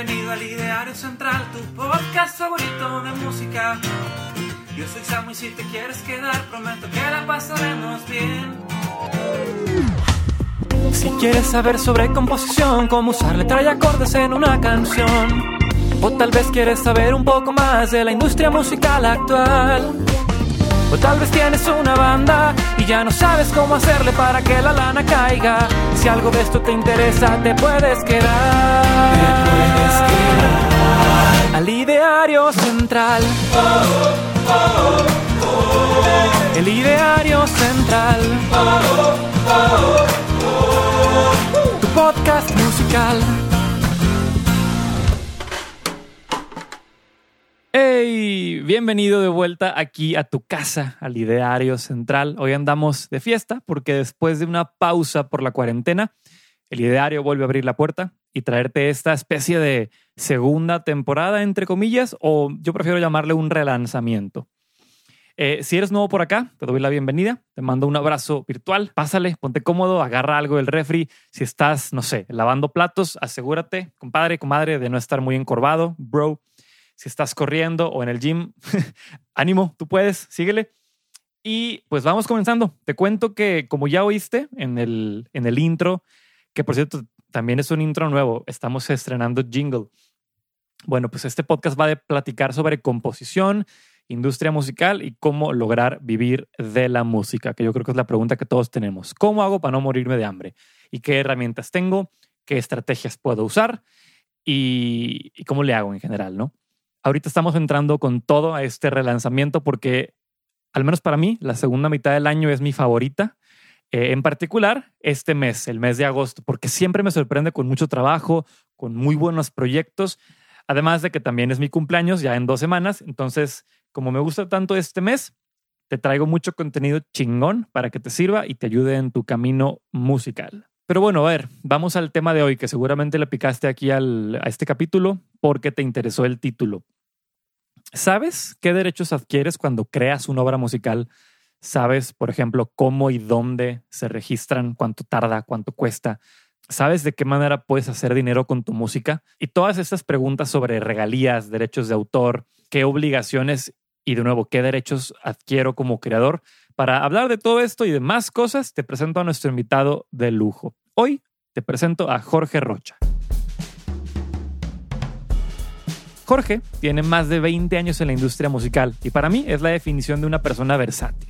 Bienvenido al Ideario Central, tu podcast favorito de música. Yo soy Samu y si te quieres quedar, prometo que la pasaremos bien. Si quieres saber sobre composición, cómo usar letra y acordes en una canción, o tal vez quieres saber un poco más de la industria musical actual. O tal vez tienes una banda y ya no sabes cómo hacerle para que la lana caiga. Si algo de esto te interesa, te puedes quedar. Te puedes quedar. Al ideario central. El ideario central. Tu podcast musical. Bienvenido de vuelta aquí a tu casa, al Ideario Central. Hoy andamos de fiesta porque después de una pausa por la cuarentena, el Ideario vuelve a abrir la puerta y traerte esta especie de segunda temporada, entre comillas, o yo prefiero llamarle un relanzamiento. Eh, si eres nuevo por acá, te doy la bienvenida, te mando un abrazo virtual, pásale, ponte cómodo, agarra algo del refri. Si estás, no sé, lavando platos, asegúrate, compadre, comadre, de no estar muy encorvado, bro si estás corriendo o en el gym, ánimo, tú puedes, síguele. Y pues vamos comenzando. Te cuento que como ya oíste en el, en el intro, que por cierto también es un intro nuevo, estamos estrenando jingle. Bueno, pues este podcast va a platicar sobre composición, industria musical y cómo lograr vivir de la música, que yo creo que es la pregunta que todos tenemos. ¿Cómo hago para no morirme de hambre? ¿Y qué herramientas tengo? ¿Qué estrategias puedo usar? Y, y cómo le hago en general, ¿no? Ahorita estamos entrando con todo a este relanzamiento porque, al menos para mí, la segunda mitad del año es mi favorita. Eh, en particular, este mes, el mes de agosto, porque siempre me sorprende con mucho trabajo, con muy buenos proyectos, además de que también es mi cumpleaños ya en dos semanas. Entonces, como me gusta tanto este mes, te traigo mucho contenido chingón para que te sirva y te ayude en tu camino musical. Pero bueno, a ver, vamos al tema de hoy, que seguramente le picaste aquí al, a este capítulo porque te interesó el título. ¿Sabes qué derechos adquieres cuando creas una obra musical? ¿Sabes, por ejemplo, cómo y dónde se registran, cuánto tarda, cuánto cuesta? ¿Sabes de qué manera puedes hacer dinero con tu música? Y todas estas preguntas sobre regalías, derechos de autor, qué obligaciones y de nuevo, qué derechos adquiero como creador. Para hablar de todo esto y de más cosas, te presento a nuestro invitado de lujo. Hoy te presento a Jorge Rocha. Jorge tiene más de 20 años en la industria musical y para mí es la definición de una persona versátil.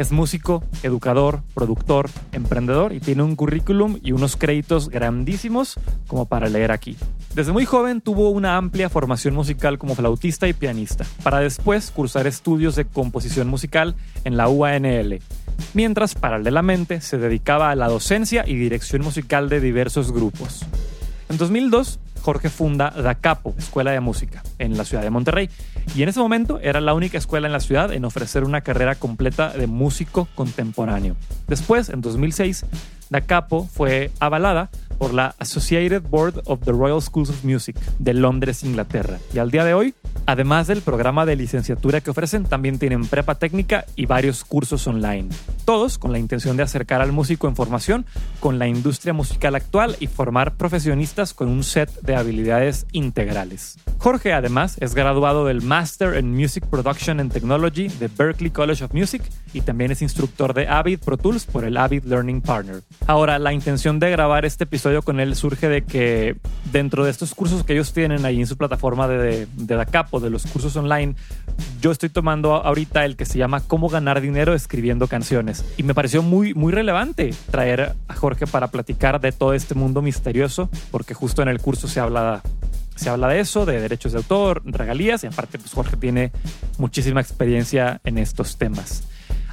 Es músico, educador, productor, emprendedor y tiene un currículum y unos créditos grandísimos como para leer aquí. Desde muy joven tuvo una amplia formación musical como flautista y pianista, para después cursar estudios de composición musical en la UANL, mientras paralelamente se dedicaba a la docencia y dirección musical de diversos grupos. En 2002, Jorge funda Da Capo, Escuela de Música, en la ciudad de Monterrey, y en ese momento era la única escuela en la ciudad en ofrecer una carrera completa de músico contemporáneo. Después, en 2006, Da Capo fue avalada por la Associated Board of the Royal Schools of Music de Londres, Inglaterra. Y al día de hoy, además del programa de licenciatura que ofrecen, también tienen prepa técnica y varios cursos online. Todos con la intención de acercar al músico en formación con la industria musical actual y formar profesionistas con un set de habilidades integrales. Jorge además es graduado del Master in Music Production and Technology de Berklee College of Music y también es instructor de Avid Pro Tools por el Avid Learning Partner. Ahora, la intención de grabar este episodio con él surge de que dentro de estos cursos que ellos tienen ahí en su plataforma de, de, de de los cursos online, yo estoy tomando ahorita el que se llama Cómo ganar dinero escribiendo canciones. Y me pareció muy, muy relevante traer a Jorge para platicar de todo este mundo misterioso, porque justo en el curso se habla se habla de eso, de derechos de autor, regalías, y aparte pues Jorge tiene muchísima experiencia en estos temas.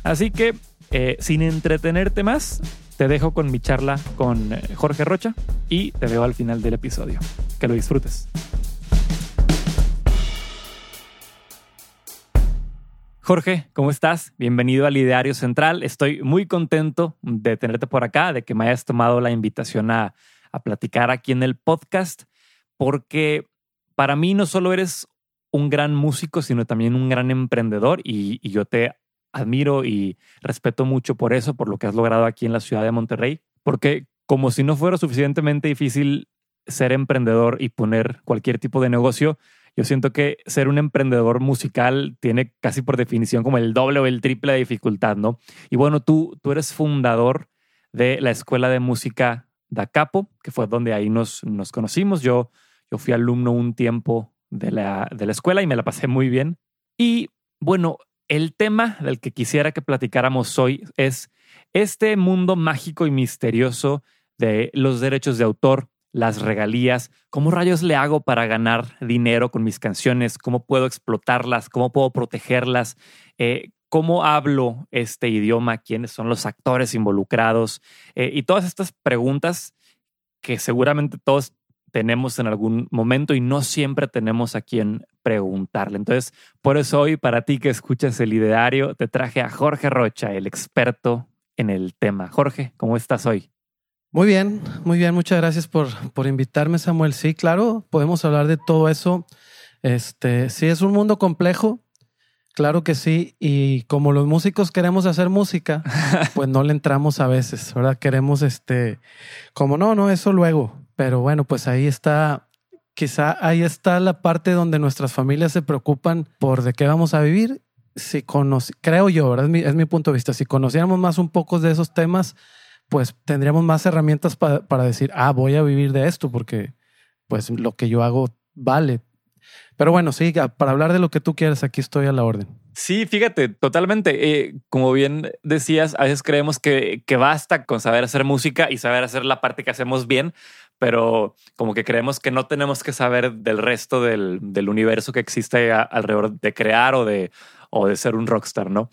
Así que, eh, sin entretenerte más, te dejo con mi charla con eh, Jorge Rocha y te veo al final del episodio. Que lo disfrutes. Jorge, ¿cómo estás? Bienvenido al Ideario Central. Estoy muy contento de tenerte por acá, de que me hayas tomado la invitación a, a platicar aquí en el podcast porque para mí no solo eres un gran músico, sino también un gran emprendedor y, y, yo te admiro y respeto mucho por eso, por lo que has logrado aquí en la ciudad de Monterrey, porque como si no fuera suficientemente difícil ser emprendedor y poner cualquier tipo de negocio, yo siento que ser un emprendedor musical tiene casi por definición como el doble o el triple de dificultad, ¿no? Y bueno, tú, tú eres fundador de la Escuela de Música Da Capo, que fue donde ahí nos, nos conocimos. Yo, yo fui alumno un tiempo de la, de la escuela y me la pasé muy bien. Y bueno, el tema del que quisiera que platicáramos hoy es este mundo mágico y misterioso de los derechos de autor, las regalías, cómo rayos le hago para ganar dinero con mis canciones, cómo puedo explotarlas, cómo puedo protegerlas, eh, cómo hablo este idioma, quiénes son los actores involucrados eh, y todas estas preguntas que seguramente todos tenemos en algún momento y no siempre tenemos a quien preguntarle. Entonces, por eso hoy, para ti que escuchas el ideario, te traje a Jorge Rocha, el experto en el tema. Jorge, ¿cómo estás hoy? Muy bien, muy bien. Muchas gracias por, por invitarme, Samuel. Sí, claro, podemos hablar de todo eso. Este, sí, es un mundo complejo. Claro que sí. Y como los músicos queremos hacer música, pues no le entramos a veces, ¿verdad? Queremos, este, como no, no, eso luego. Pero bueno, pues ahí está, quizá ahí está la parte donde nuestras familias se preocupan por de qué vamos a vivir. Si conoce, creo yo, ¿verdad? Es mi, es mi punto de vista. Si conociéramos más un poco de esos temas, pues tendríamos más herramientas para decir, ah, voy a vivir de esto porque pues lo que yo hago vale. Pero bueno, sí, para hablar de lo que tú quieres, aquí estoy a la orden. Sí, fíjate, totalmente. Eh, como bien decías, a veces creemos que, que basta con saber hacer música y saber hacer la parte que hacemos bien, pero como que creemos que no tenemos que saber del resto del, del universo que existe alrededor de crear o de, o de ser un rockstar, ¿no?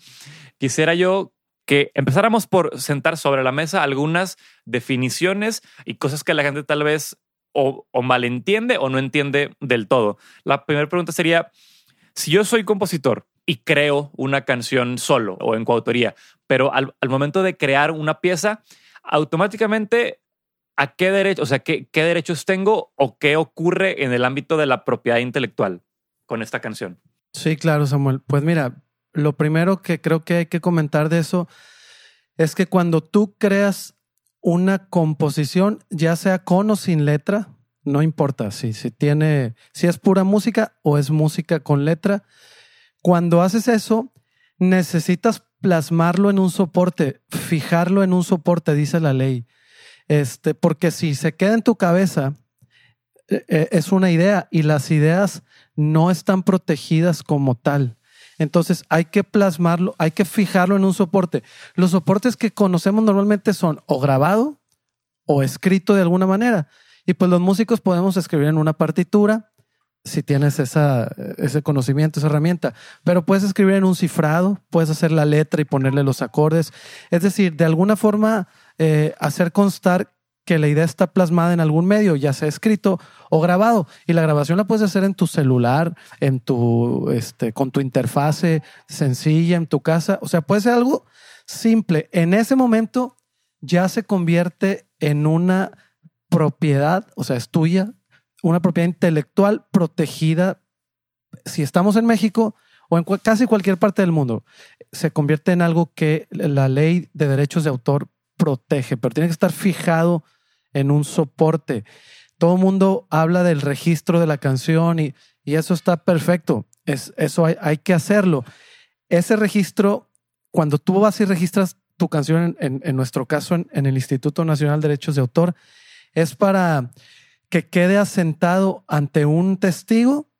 Quisiera yo que empezáramos por sentar sobre la mesa algunas definiciones y cosas que la gente tal vez o, malentiende o no entiende del todo. La primera pregunta sería, si yo soy compositor y creo una canción solo o en coautoría, pero al, momento de crear una pieza, automáticamente, ¿a qué derecho, o sea, qué, derechos tengo o qué ocurre en el ámbito de la propiedad intelectual con esta canción? Sí, claro, Samuel. Pues mira, lo primero que creo que hay que comentar de eso es que cuando tú creas una composición, ya sea con o sin letra, no importa si, si tiene, si es pura música o es música con letra, cuando haces eso, necesitas plasmarlo en un soporte, fijarlo en un soporte, dice la ley. Este, porque si se queda en tu cabeza, eh, eh, es una idea y las ideas no están protegidas como tal. Entonces hay que plasmarlo, hay que fijarlo en un soporte. Los soportes que conocemos normalmente son o grabado o escrito de alguna manera. Y pues los músicos podemos escribir en una partitura si tienes esa, ese conocimiento, esa herramienta. Pero puedes escribir en un cifrado, puedes hacer la letra y ponerle los acordes. Es decir, de alguna forma eh, hacer constar que la idea está plasmada en algún medio, ya sea escrito o grabado. Y la grabación la puedes hacer en tu celular, en tu, este, con tu interfase sencilla, en tu casa. O sea, puede ser algo simple. En ese momento ya se convierte en una propiedad, o sea, es tuya, una propiedad intelectual protegida. Si estamos en México o en casi cualquier parte del mundo, se convierte en algo que la ley de derechos de autor protege, pero tiene que estar fijado en un soporte. Todo el mundo habla del registro de la canción y, eso está perfecto. Es, eso hay, que hacerlo. Ese registro, cuando tú vas y registras tu canción, en, nuestro caso en, el Instituto Nacional de Derechos de Autor, es para que quede asentado ante un testigo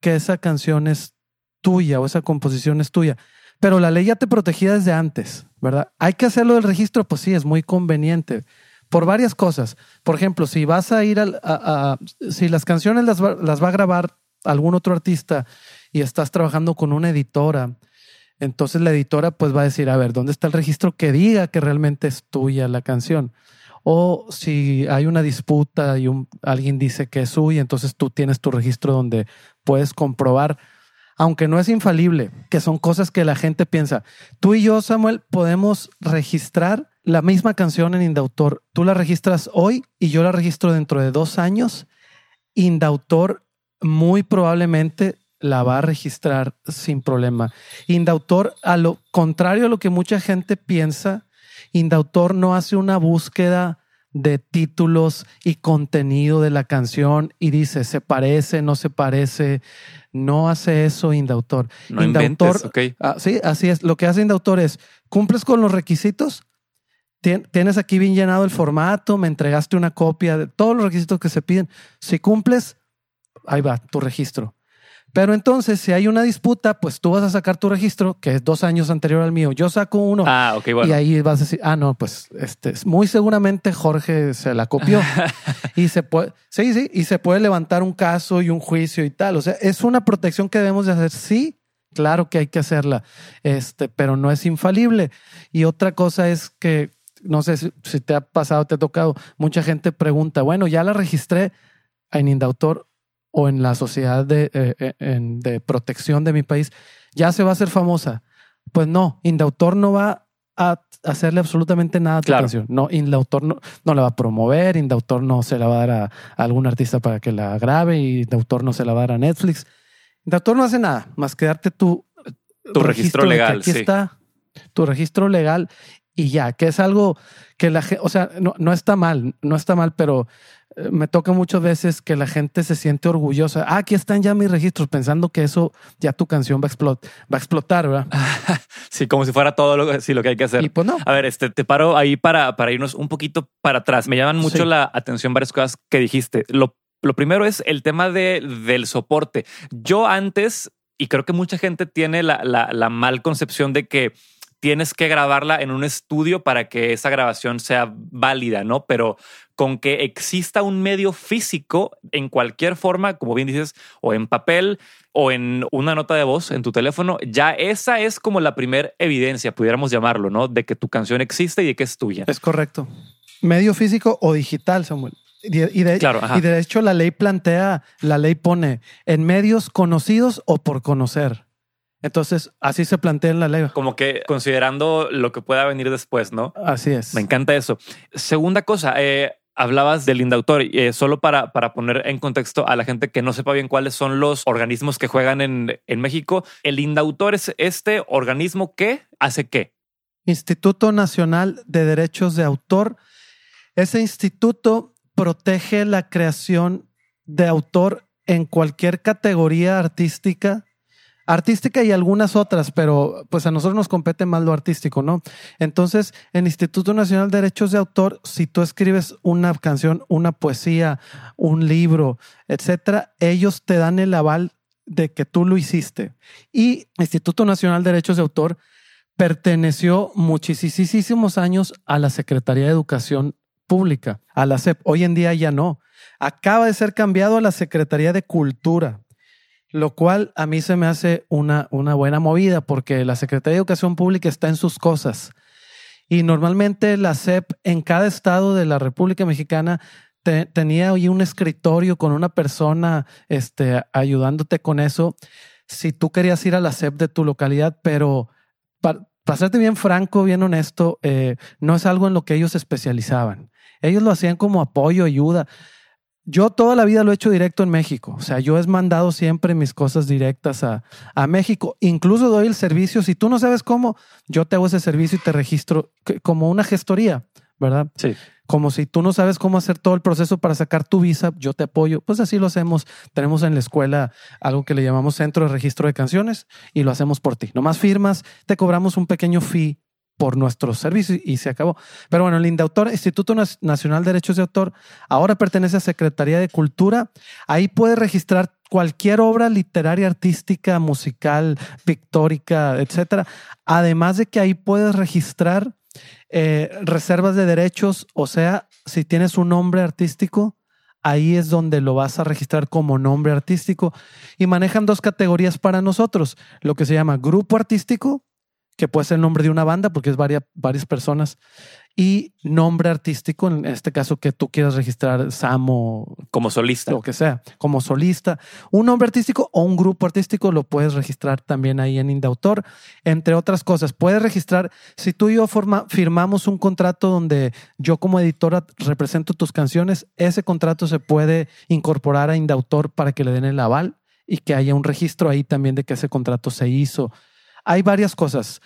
que esa canción es tuya o esa composición es tuya. Pero la ley ya te protegía desde antes, ¿verdad? Hay que hacerlo del registro, pues sí, es muy conveniente por varias cosas. Por ejemplo, si vas a ir a, si las canciones las va, las va a grabar algún otro artista y estás trabajando con una editora, entonces la editora pues va a decir, a ver, ¿dónde está el registro que diga que realmente es tuya la canción? O si hay una disputa y alguien dice que es suya, entonces tú tienes tu registro donde puedes comprobar, aunque no es infalible, que son cosas que la gente piensa. Tú y yo, Samuel, podemos registrar la misma canción en Indautor, tú la registras hoy y yo la registro dentro de dos años, Indautor muy probablemente la va a registrar sin problema. Indautor, a lo contrario a lo que mucha gente piensa, Indautor no hace una búsqueda de títulos y contenido de la canción y dice, se parece, no se parece. No hace eso Indautor. No Indautor, inventes, ah, sí, así es. Lo que hace Indautor es, cumples con los requisitos, Tien- tienes aquí bien llenado el formato, me entregaste una copia de todos los requisitos que se piden. Si cumples, ahí va tu registro. Pero entonces, si hay una disputa, pues tú vas a sacar tu registro, que es dos años anterior al mío. Yo saco uno Ah, ok, bueno. y ahí vas a decir, ah, no, pues este, muy seguramente Jorge se la copió. y se puede, sí, sí, y se puede levantar un caso y un juicio y tal. O sea, es una protección que debemos de hacer. Sí, claro que hay que hacerla, este, pero no es infalible. Y otra cosa es que, no sé si, si te ha pasado, te ha tocado, mucha gente pregunta, bueno, ya la registré en Indautor o en la sociedad de, eh, eh, en- de protección de mi país, ya se va a hacer famosa. Pues no, Indautor no va a hacerle absolutamente nada a tu Claro. canción. No, Indautor no, no la va a promover, Indautor no se la va a dar a, a algún artista para que la grabe, y Indautor no se la va a dar a Netflix. Indautor no hace nada más que darte tu, Tu registro de que legal, Aquí sí. está tu registro legal y ya, que es algo que la gente, o sea, no, no está mal, no está mal, pero me toca muchas veces que la gente se siente orgullosa. Ah, aquí están ya mis registros, pensando que eso ya tu canción va a, explot- va a explotar, ¿verdad? Sí, como si fuera todo lo, sí, lo que hay que hacer. Y pues no. A ver, este, te paro ahí para, para irnos un poquito para atrás. Me llaman mucho Sí. la atención varias cosas que dijiste. Lo, lo primero es el tema de, del soporte. Yo antes, y creo que mucha gente tiene la, la, la mal concepción de que tienes que grabarla en un estudio para que esa grabación sea válida, ¿no? Pero con que exista un medio físico en cualquier forma, como bien dices, o en papel o en una nota de voz en tu teléfono, ya esa es como la primera evidencia, pudiéramos llamarlo, ¿no? De que tu canción existe y de que es tuya. Es correcto. Medio físico o digital, Samuel. Y de, Claro, y de hecho la ley plantea, la ley pone en medios conocidos o por conocer. Entonces, así se plantea en la ley. Como que considerando lo que pueda venir después, ¿no? Así es. Me encanta eso. Segunda cosa, eh, hablabas del Indautor, eh, solo para, para poner en contexto a la gente que no sepa bien cuáles son los organismos que juegan en, en México. El Indautor es este organismo que hace qué? Instituto Nacional de Derechos de Autor. Ese instituto protege la creación de autor en cualquier categoría artística, artística y algunas otras, pero pues a nosotros nos compete más lo artístico, ¿no? Entonces, el Instituto Nacional de Derechos de Autor, si tú escribes una canción, una poesía, un libro, etcétera, ellos te dan el aval de que tú lo hiciste. Y Instituto Nacional de Derechos de Autor perteneció muchísimos años a la Secretaría de Educación Pública, a la SEP. Hoy en día ya no. Acaba de ser cambiado a la Secretaría de Cultura, lo cual a mí se me hace una, una buena movida porque la Secretaría de Educación Pública está en sus cosas. Y normalmente la SEP en cada estado de la República Mexicana te- tenía ahí un escritorio con una persona este, ayudándote con eso. Si tú querías ir a la SEP de tu localidad, pero para, para serte bien franco, bien honesto, eh, no es algo en lo que ellos se especializaban. Ellos lo hacían como apoyo, ayuda. Yo toda la vida lo he hecho directo en México. O sea, yo he mandado siempre mis cosas directas a, a México. Incluso doy el servicio. Si tú no sabes cómo, yo te hago ese servicio y te registro como una gestoría, ¿verdad? Sí. Como si tú no sabes cómo hacer todo el proceso para sacar tu visa, yo te apoyo. Pues así lo hacemos. Tenemos en la escuela algo que le llamamos Centro de Registro de Canciones y lo hacemos por ti. Nomás firmas, te cobramos un pequeño fee por nuestro servicio y se acabó. Pero bueno, el Indautor, Instituto Nacional de Derechos de Autor, ahora pertenece a Secretaría de Cultura. Ahí puedes registrar cualquier obra literaria, artística, musical, pictórica, etcétera. Además de que ahí puedes registrar eh, reservas de derechos, o sea, si tienes un nombre artístico, ahí es donde lo vas a registrar como nombre artístico. Y manejan dos categorías para nosotros, lo que se llama grupo artístico, que puede ser el nombre de una banda, porque es varias, varias personas, y nombre artístico, en este caso que tú quieras registrar Samo, Como solista. lo que sea, como solista. Un nombre artístico o un grupo artístico lo puedes registrar también ahí en Indautor, entre otras cosas. Puedes registrar, si tú y yo forma- firmamos un contrato donde yo como editora represento tus canciones, ese contrato se puede incorporar a Indautor para que le den el aval y que haya un registro ahí también de que ese contrato se hizo. Hay varias cosas.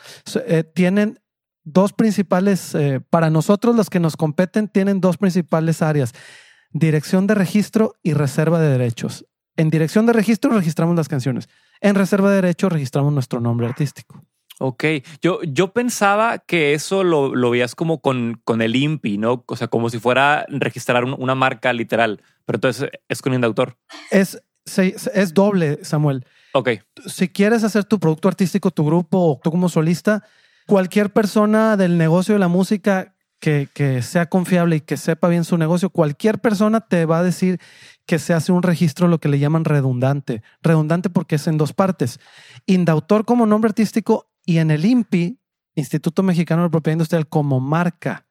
Eh, tienen dos principales, eh, para nosotros los que nos competen, tienen dos principales áreas, dirección de registro y reserva de derechos. En dirección de registro registramos las canciones. En reserva de derechos registramos nuestro nombre artístico. Ok, yo, yo pensaba que eso lo, lo veías como con, con el INPI, ¿no? O sea, como si fuera registrar un- una marca literal, pero entonces es con Indautor. Es, se- es doble, Samuel. Ok, si quieres hacer tu producto artístico, tu grupo o tú como solista, cualquier persona del negocio de la música que, sea confiable y que sepa bien su negocio, cualquier persona te va a decir que se hace un registro, lo que le llaman redundante. Redundante porque es en dos partes. Indautor como nombre artístico y en el INPI, Instituto Mexicano de Propiedad Industrial, como marca.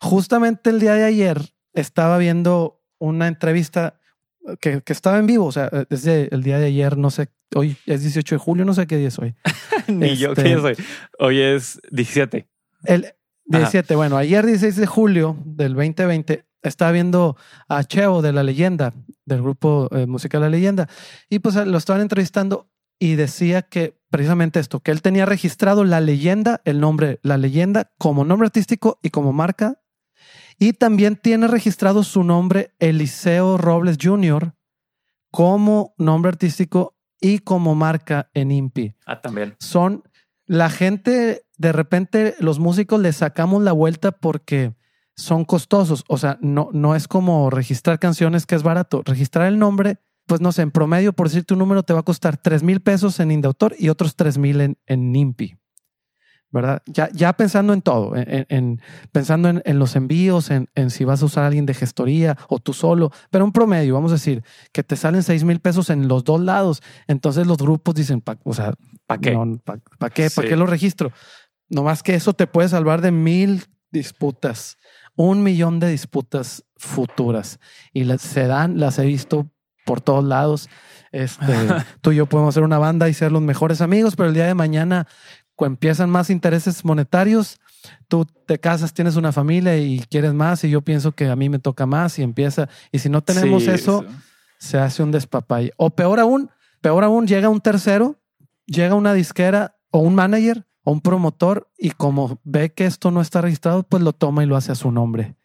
Justamente el día de ayer estaba viendo una entrevista que, que estaba en vivo, o sea, desde el día de ayer, no sé, hoy es 18 de julio, no sé qué día es hoy. ni yo qué soy. Hoy es 17. El 17, bueno, ayer 16 de julio del 2020 estaba viendo a Cheo de La Leyenda, del grupo eh, musical La Leyenda, y pues lo estaban entrevistando y decía que precisamente esto, que él tenía registrado La Leyenda, el nombre La Leyenda como nombre artístico y como marca, y también tiene registrado su nombre Eliseo Robles Jr. como nombre artístico y como marca en INPI Ah, también. son la gente, de repente los músicos le sacamos la vuelta porque son costosos. O sea, no, no es como registrar canciones que es barato. Registrar el nombre, pues no sé, en promedio, por decirte un número, te va a costar 3 mil pesos en Indautor y otros 3 mil en, en NIMPI. ¿Verdad? Ya, ya pensando en todo, en, en- en- pensando en, en los envíos, en, en si vas a usar a alguien de gestoría o tú solo, pero un promedio, vamos a decir, que te salen 6 mil pesos en los dos lados. Entonces los grupos dicen, pa- o sea, ¿Para qué? ¿Para qué? ¿Para Sí. qué lo registro? No más que eso te puede salvar de mil disputas, un millón de disputas futuras. Y las, se dan, las he visto por todos lados. Este, tú y yo podemos ser una banda y ser los mejores amigos, pero el día de mañana empiezan más intereses monetarios. Tú te casas, tienes una familia y quieres más y yo pienso que a mí me toca más y empieza. Y si no tenemos Sí, eso, se hace un despapalle. O peor aún, peor aún, llega un tercero, llega una disquera o un manager o un promotor y como ve que esto no está registrado, pues lo toma y lo hace a su nombre.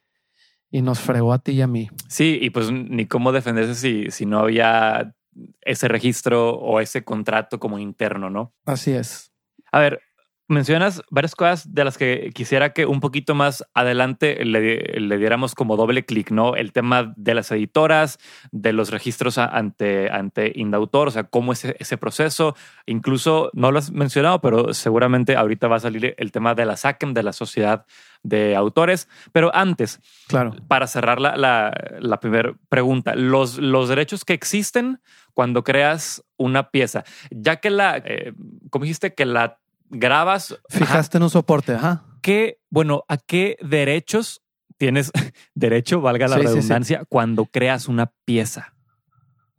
Y nos fregó a ti y a mí. Sí, y pues ni cómo defenderse si, si no había ese registro o ese contrato como interno, ¿no? Así es. A ver, mencionas varias cosas de las que quisiera que un poquito más adelante le, le diéramos como doble clic, ¿no? El tema de las editoras, de los registros ante, ante Indautor, o sea, cómo es ese, ese proceso. Incluso no lo has mencionado, pero seguramente ahorita va a salir el tema de la SACEM, de la Sociedad de Autores. Pero antes, Claro. para cerrar la, la, la primera pregunta, los, los derechos que existen cuando creas una pieza, ya que la, eh, ¿cómo dijiste? Que la grabas, ajá, Fijaste en un soporte, ajá. ¿qué, bueno, ¿a qué derechos tienes derecho, valga la Sí, sí, sí. redundancia, cuando creas una pieza?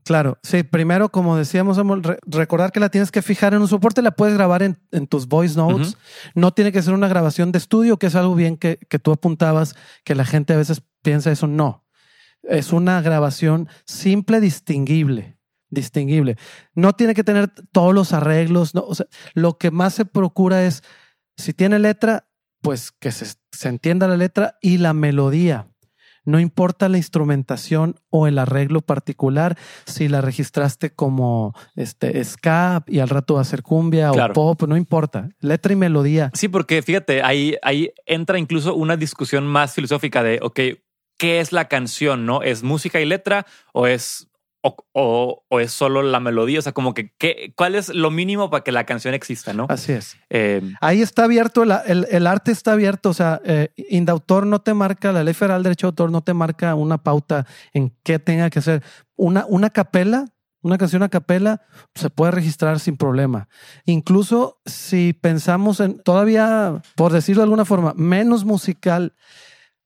Claro, sí, primero, como decíamos, re- recordar que la tienes que fijar en un soporte, la puedes grabar en, en tus voice notes. No tiene que ser una grabación de estudio, que es algo bien que, que tú apuntabas, que la gente a veces piensa eso. No, es una grabación simple, distinguible, distinguible. No tiene que tener todos los arreglos. No, o sea, lo que más se procura es, si tiene letra, pues que se, se entienda la letra y la melodía. No importa la instrumentación o el arreglo particular, si la registraste como este ska y al rato va a ser cumbia Claro. o pop, no importa. Letra y melodía. Sí, porque fíjate, ahí, ahí entra incluso una discusión más filosófica de, ok, ¿qué es la canción? ¿No? ¿Es música y letra o es, o, o- o es solo la melodía? O sea, como que, ¿qué, ¿cuál es lo mínimo para que la canción exista? ¿no? Así es. Eh, Ahí está abierto, el, el arte está abierto. O sea, eh, Indautor no te marca, la ley federal de derecho de autor no te marca una pauta en qué tenga que ser. Una, una capela, una canción a capela, se puede registrar sin problema. Incluso si pensamos en todavía, por decirlo de alguna forma, menos musical,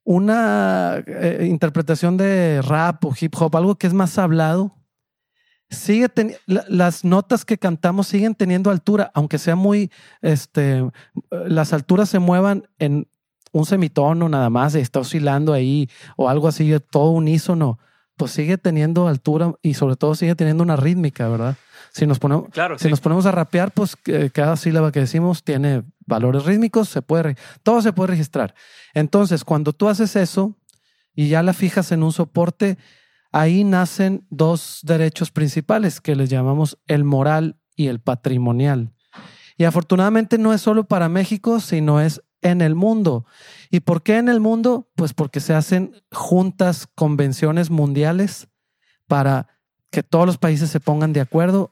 una eh, interpretación de rap o hip hop, algo que es más hablado, sigue la- las notas que cantamos siguen teniendo altura, aunque sea muy, este, las alturas se muevan en un semitono nada más, está oscilando ahí o algo así, todo unísono. pues sigue teniendo altura y sobre todo sigue teniendo una rítmica, ¿verdad? Si nos ponemos, Claro, si sí. nos ponemos a rapear, pues eh, cada sílaba que decimos tiene valores rítmicos, se puede, todo se puede registrar. Entonces, cuando tú haces eso y ya la fijas en un soporte, ahí nacen dos derechos principales que les llamamos el moral y el patrimonial. Y afortunadamente no es solo para México, sino es en el mundo. ¿Y por qué en el mundo? Pues porque se hacen juntas, convenciones mundiales para que todos los países se pongan de acuerdo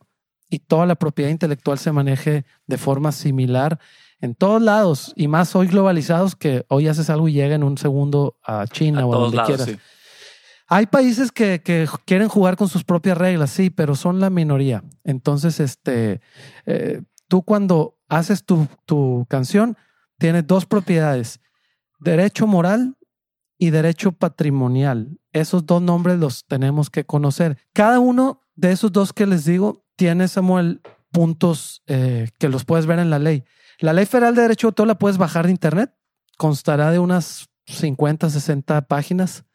y toda la propiedad intelectual se maneje de forma similar en todos lados y más hoy globalizados que hoy haces algo y llega en un segundo a China A o a donde lados, quieras. sí. Hay países que, que quieren jugar con sus propias reglas, sí, pero son la minoría. Entonces, este, eh, tú cuando haces tu, tu canción, tienes dos propiedades, derecho moral y derecho patrimonial. Esos dos nombres los tenemos que conocer. Cada uno de esos dos que les digo tiene, Samuel, puntos eh, que los puedes ver en la ley. La ley federal de derecho de autor la puedes bajar de internet. Constará de unas 50, 60 páginas.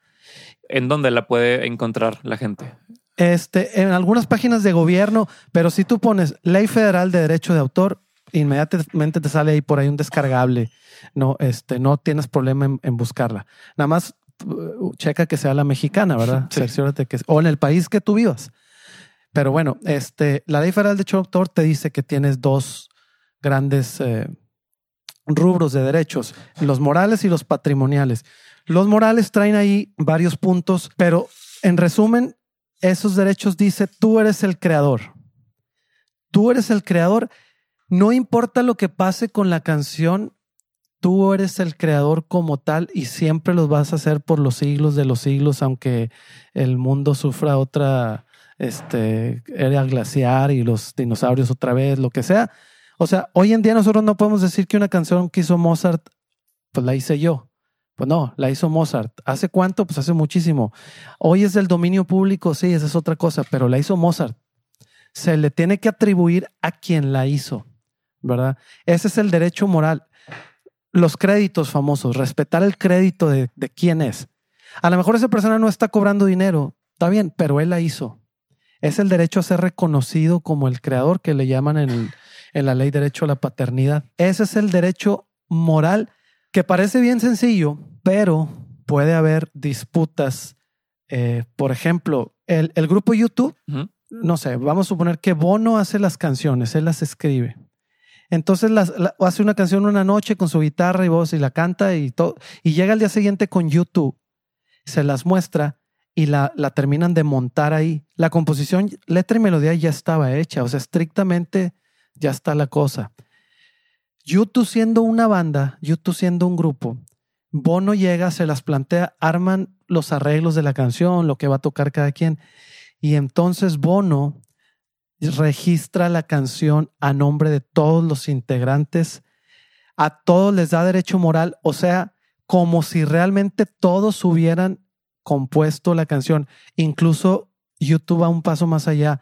¿En dónde la puede encontrar la gente? Este, en algunas páginas de gobierno, pero si tú pones Ley Federal de Derecho de Autor, inmediatamente te sale ahí por ahí un descargable. No, este, no tienes problema en, en buscarla. Nada más uh, checa que sea la mexicana, ¿verdad? Sí. Cerciórate que o en el país que tú vivas. Pero bueno, este, la Ley Federal de Derecho de Autor te dice que tienes dos grandes eh, rubros de derechos, los morales y los patrimoniales. Los morales traen ahí varios puntos, pero en resumen, esos derechos dice, tú eres el creador. Tú eres el creador. No importa lo que pase con la canción, tú eres el creador como tal y siempre los vas a hacer por los siglos de los siglos, aunque el mundo sufra otra este, era glaciar y los dinosaurios otra vez, lo que sea. O sea, hoy en día nosotros no podemos decir que una canción que hizo Mozart, pues la hice yo. Pues no, la hizo Mozart. ¿Hace cuánto? Pues hace muchísimo. Hoy es del dominio público, sí, esa es otra cosa, pero la hizo Mozart. Se le tiene que atribuir a quien la hizo, ¿verdad? Ese es el derecho moral. Los créditos famosos, respetar el crédito de, de quién es. A lo mejor esa persona no está cobrando dinero, está bien, pero él la hizo. Es el derecho a ser reconocido como el creador que le llaman en, el- en la ley derecho a la paternidad. Ese es el derecho moral que parece bien sencillo, pero puede haber disputas. Eh, por ejemplo, el, el grupo YouTube, no sé, vamos a suponer que Bono hace las canciones, él las escribe. Entonces las, la- hace una canción una noche con su guitarra y voz y la canta y todo. Y llega al día siguiente con YouTube, se las muestra y la, la terminan de montar ahí. La composición, letra y melodía ya estaba hecha, o sea, estrictamente ya está la cosa. YouTube siendo una banda, YouTube siendo un grupo, Bono llega, se las plantea, arman los arreglos de la canción, lo que va a tocar cada quien. Y entonces Bono registra la canción a nombre de todos los integrantes. A todos les da derecho moral, o sea, como si realmente todos hubieran compuesto la canción. Incluso YouTube va un paso más allá.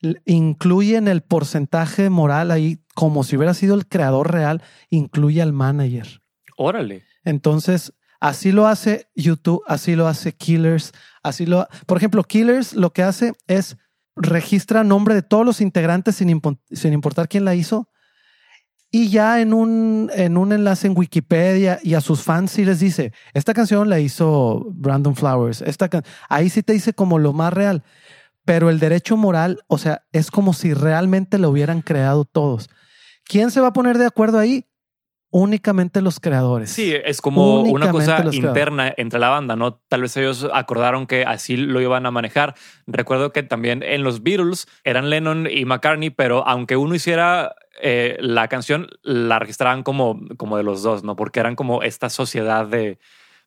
L- Incluye en el porcentaje moral ahí, como si hubiera sido el creador real, incluye al manager. Órale. Entonces, así lo hace YouTube, así lo hace Killers, así lo... Por ejemplo, Killers lo que hace es registra nombre de todos los integrantes sin, impo- sin importar quién la hizo. Y ya en un, en un enlace en Wikipedia y a sus fans sí les dice, esta canción la hizo Brandon Flowers. Esta can-". Ahí sí te dice como lo más real. Pero el derecho moral, o sea, es como si realmente lo hubieran creado todos. ¿Quién se va a poner de acuerdo ahí? Únicamente los creadores. Sí, es como una cosa interna entre la banda, ¿no? Tal vez ellos acordaron que así lo iban a manejar. Recuerdo que también en los Beatles eran Lennon y McCartney, pero aunque uno hiciera eh, la canción, la registraban como, como de los dos, ¿no? Porque eran como esta sociedad de,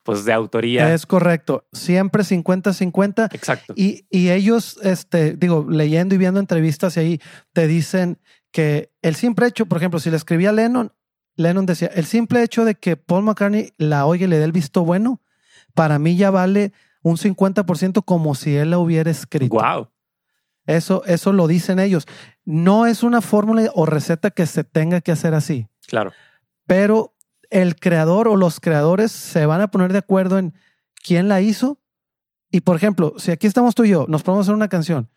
pues, de autoría. Es correcto. Siempre 50-50. Exacto. Y, y ellos, este, digo, leyendo y viendo entrevistas y ahí te dicen que el simple hecho, por ejemplo, si le escribía a Lennon, Lennon decía, el simple hecho de que Paul McCartney la oye y le dé el visto bueno, para mí ya vale un 50% como si él la hubiera escrito. Wow. Eso, eso lo dicen ellos. No es una fórmula o receta que se tenga que hacer así, Claro. pero el creador o los creadores se van a poner de acuerdo en quién la hizo Y por ejemplo, si aquí estamos tú y yo, nos podemos hacer una canción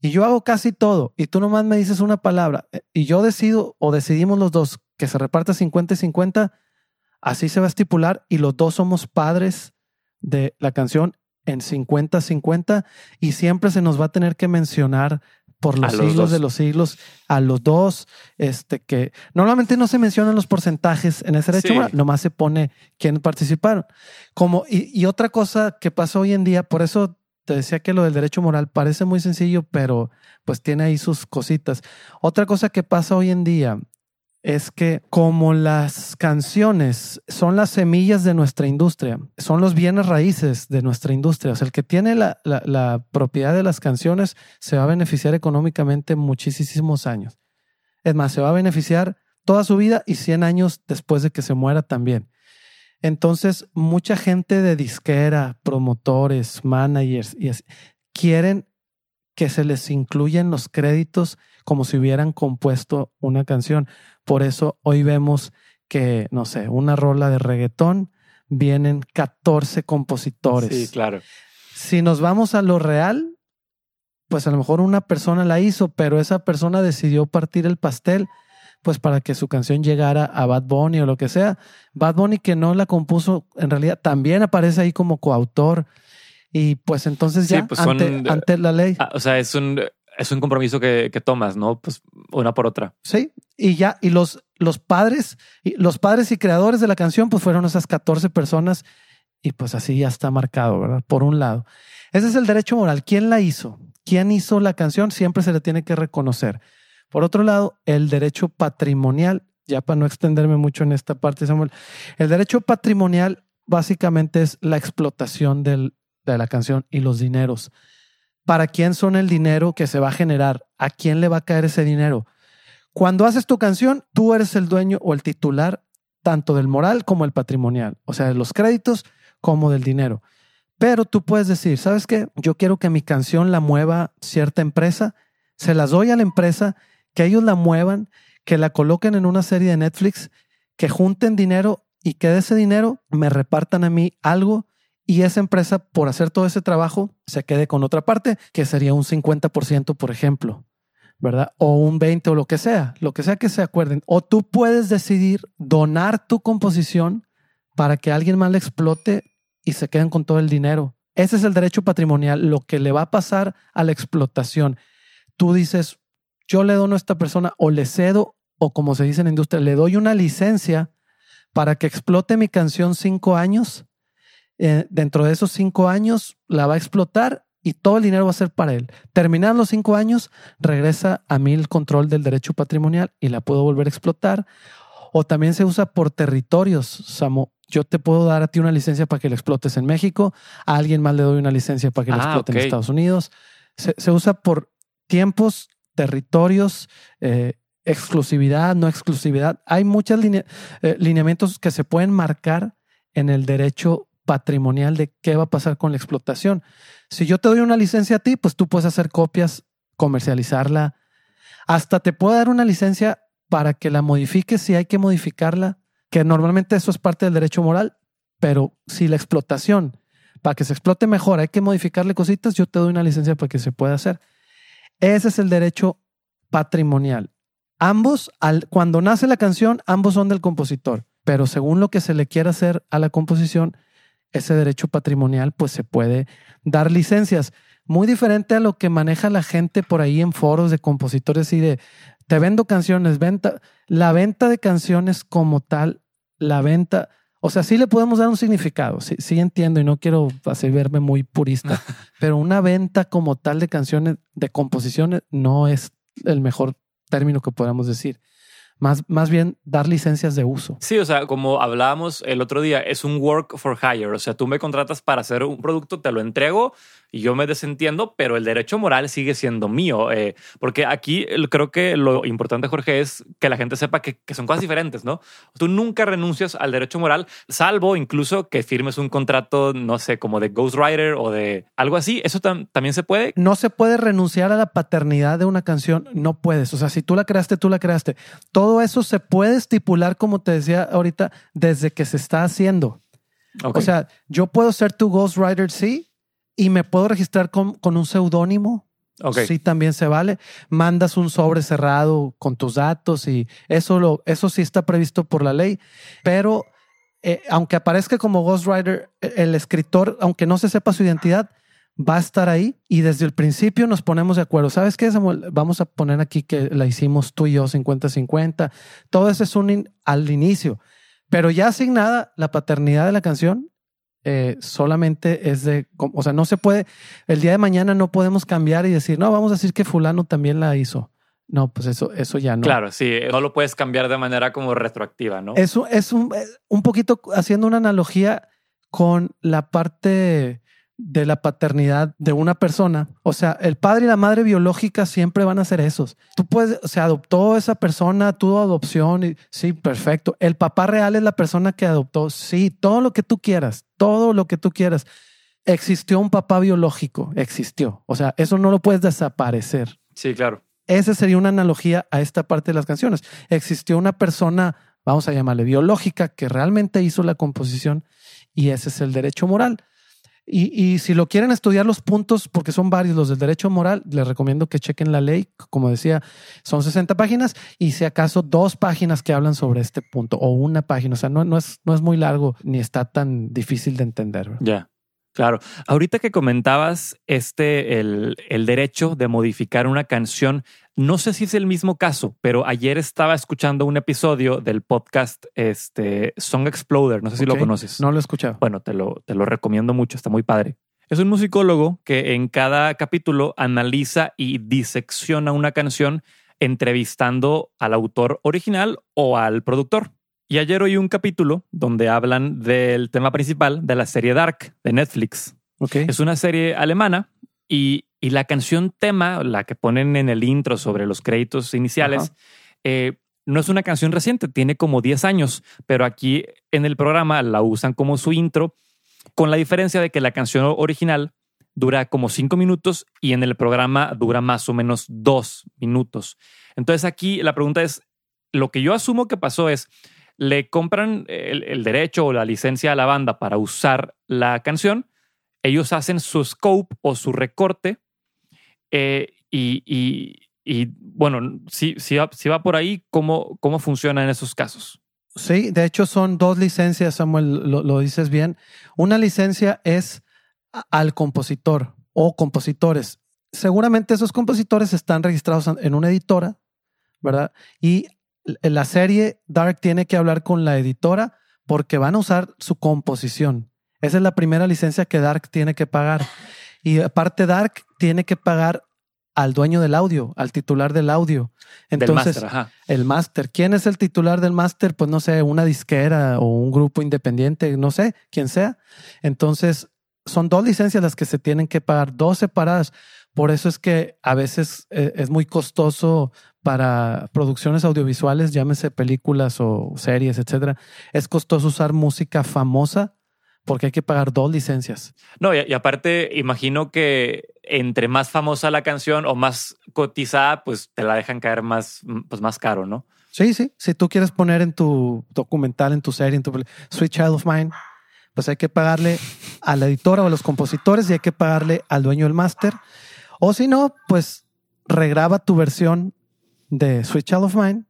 y yo hago casi todo y tú nomás me dices una palabra eh, y yo decido o decidimos los dos que se reparta 50 y 50, así se va a estipular y los dos somos padres de la canción en 50-50 y siempre se nos va a tener que mencionar por los, siglos de los siglos a los dos, este que normalmente no se mencionan los porcentajes en ese derecho nomás se pone quién participaron. Como, y, y, otra cosa que pasa hoy en día, por eso te decía que lo del derecho moral parece muy sencillo, pero pues tiene ahí sus cositas. Otra cosa que pasa hoy en día es que como las canciones son las semillas de nuestra industria, son los bienes raíces de nuestra industria, o sea, el que tiene la, la, propiedad de las canciones se va a beneficiar económicamente muchísimos años. Es más, se va a beneficiar toda su vida y 100 años después de que se muera también. Entonces, mucha gente de disquera, promotores, managers, y quieren que se les incluyan los créditos como si hubieran compuesto una canción. Por eso hoy vemos que, no sé, una rola de reggaetón, vienen 14 compositores. Sí, claro. Si nos vamos a lo real, pues a lo mejor una persona la hizo, pero esa persona decidió partir el pastel, pues para que su canción llegara a Bad Bunny o lo que sea. Bad Bunny que no la compuso, en realidad también aparece ahí como coautor. Y pues entonces ya pues ante, la ley. Ah, o sea, es un, es un compromiso que, que, tomas, ¿no? Pues una por otra. Sí, y ya, y los, los padres, los padres y creadores de la canción, pues fueron esas 14 personas y pues así ya está marcado, ¿verdad? Por un lado. Ese es el derecho moral. ¿Quién la hizo? ¿Quién hizo la canción? Siempre se le tiene que reconocer. Por otro lado, el derecho patrimonial, ya para no extenderme mucho en esta parte, Samuel, el derecho patrimonial básicamente es la explotación del, de la canción y los dineros para quién son el dinero que se va a generar, a quién le va a caer ese dinero. Cuando haces tu canción, tú eres el dueño o el titular tanto del moral como el patrimonial, o sea, de los créditos como del dinero. Pero tú puedes decir, ¿sabes qué? Yo quiero que mi canción la mueva cierta empresa, se las doy a la empresa, que ellos la muevan, que la coloquen en una serie de Netflix, que junten dinero y que de ese dinero me repartan a mí algo y esa empresa, por hacer todo ese trabajo, se quede con otra parte, que sería un 50%, por ejemplo, ¿verdad? O un 20% o lo que sea, lo que sea que se acuerden. O tú puedes decidir donar tu composición para que alguien más la explote y se queden con todo el dinero. Ese es el derecho patrimonial, lo que le va a pasar a la explotación. Tú dices, yo le dono a esta persona o le cedo, o como se dice en la industria, le doy una licencia para que explote mi canción cinco años eh, dentro de esos cinco años la va a explotar y todo el dinero va a ser para él. Terminados los cinco años, regresa a mí el control del derecho patrimonial y la puedo volver a explotar. O también se usa por territorios, Samo. Yo te puedo dar a ti una licencia para que la explotes en México, a alguien más le doy una licencia para que la ah, explote en Estados Unidos. Se, usa por tiempos, territorios, eh, exclusividad, no exclusividad. Hay muchos eh, lineamientos que se pueden marcar en el derecho patrimonial de qué va a pasar con la explotación. Si yo te doy una licencia a ti, pues tú puedes hacer copias, comercializarla. Hasta te puedo dar una licencia para que la modifiques si hay que modificarla, que normalmente eso es parte del derecho moral, pero si la explotación, para que se explote mejor, hay que modificarle cositas, yo te doy una licencia para que se pueda hacer. Ese es el derecho patrimonial. Ambos, al, cuando nace la canción, ambos son del compositor, pero según lo que se le quiera hacer a la composición, ese derecho patrimonial, pues se puede dar licencias. Muy diferente a lo que maneja la gente por ahí en foros de compositores y de, te vendo canciones, venta, la venta de canciones como tal, la venta, o sea, sí le podemos dar un significado, sí, sí entiendo y no quiero hacer verme muy purista, pero una venta como tal de canciones, de composiciones, no es el mejor término que podamos decir más, más bien dar licencias de uso. Sí, o sea, como hablábamos el otro día, es un work for hire. O sea, tú me contratas para hacer un producto, te lo entrego y yo me desentiendo, pero el derecho moral sigue siendo mío. Eh, porque aquí creo que lo importante, Jorge, es que la gente sepa que, que, son cosas diferentes, ¿no? Tú nunca renuncias al derecho moral, salvo incluso que firmes un contrato, no sé, como de ghostwriter o de algo así. ¿Eso también se puede? No se puede renunciar a la paternidad de una canción, no puedes. O sea, si tú la creaste, tú la creaste. Todo eso se puede estipular, como te decía ahorita, desde que se está haciendo. O sea, yo puedo ser tu ghostwriter, sí, y me puedo registrar con, con un seudónimo. Ok. Sí, también se vale. Mandas un sobre cerrado con tus datos y eso, lo, eso sí está previsto por la ley. Pero eh, aunque aparezca como Ghostwriter, eh, el escritor, aunque no se sepa su identidad, va a estar ahí y desde el principio nos ponemos de acuerdo. ¿Sabes qué, Samuel? Vamos a poner aquí que la hicimos tú y yo 50-50. Todo eso es un in- al inicio. Pero ya asignada la paternidad de la canción, eh, solamente es de, o sea, no se puede, el día de mañana no podemos cambiar y decir, no, vamos a decir que fulano también la hizo. No, pues eso, eso ya no. Claro, sí, no lo puedes cambiar de manera como retroactiva, ¿no? Eso es un, eh, un poquito haciendo una analogía con la parte de la paternidad de una persona. O sea, el padre y la madre biológica siempre van a ser esos. Tú puedes, se adoptó esa persona, tuvo adopción y sí, perfecto. El papá real es la persona que adoptó. Sí, todo lo que tú quieras, todo lo que tú quieras. Existió un papá biológico, existió. O sea, eso no lo puedes desaparecer. Sí, claro. Esa sería una analogía a esta parte de las canciones. Existió una persona, vamos a llamarle biológica, que realmente hizo la composición y ese es el derecho moral. Y, si lo quieren estudiar los puntos, porque son varios los del derecho moral, les recomiendo que chequen la ley. Como decía, son 60 páginas y si acaso dos páginas que hablan sobre este punto o una página. O sea, no, es, no es muy largo ni está tan difícil de entender. Ya. Claro. Ahorita que comentabas este, el, el derecho de modificar una canción, no sé si es el mismo caso, pero ayer estaba escuchando un episodio del podcast este, Song Exploder. No sé si lo conoces. No lo he escuchado. Bueno, te lo, te lo recomiendo mucho, está muy padre. Es un musicólogo que en cada capítulo analiza y disecciona una canción entrevistando al autor original o al productor. Y ayer oí un capítulo donde hablan del tema principal de la serie Dark de Netflix. Ok. Es una serie alemana y, y la canción tema, la que ponen en el intro sobre los créditos iniciales, eh, no es una canción reciente, tiene como 10 años, pero aquí en el programa la usan como su intro, con la diferencia de que la canción original dura como 5 minutos y en el programa dura más o menos 2 minutos. Entonces aquí la pregunta es, lo que yo asumo que pasó es, le compran el, derecho o la licencia a la banda para usar la canción, ellos hacen su scope o su recorte eh, y, y- y, bueno, si, si, va, si va por ahí, ¿cómo, ¿cómo funciona en esos casos? Sí, de hecho son dos licencias, Samuel, lo, lo dices bien. Una licencia es al compositor o compositores. Seguramente esos compositores están registrados en una editora, ¿verdad? Y la serie Dark tiene que hablar con la editora porque van a usar su composición. Esa es la primera licencia que Dark tiene que pagar. Y aparte Dark tiene que pagar al dueño del audio, al titular del audio. Del Entonces, máster, ajá. el máster. ¿Quién es el titular del máster? Pues no sé, una disquera o un grupo independiente, no sé, quién sea. Entonces, son dos licencias las que se tienen que pagar, dos separadas. Por eso es que a veces eh, es muy costoso para producciones audiovisuales, llámese películas o series, etcétera. Es costoso usar música famosa porque hay que pagar dos licencias. No, y, y aparte, imagino que entre más famosa la canción o más cotizada, pues te la dejan caer más, pues más caro, ¿no? Sí, sí. Si tú quieres poner en tu documental, en tu serie, en tu Sweet Child of Mine, pues hay que pagarle a la editora o a los compositores y hay que pagarle al dueño del máster. O si no, pues regraba tu versión de Sweet Child of Mine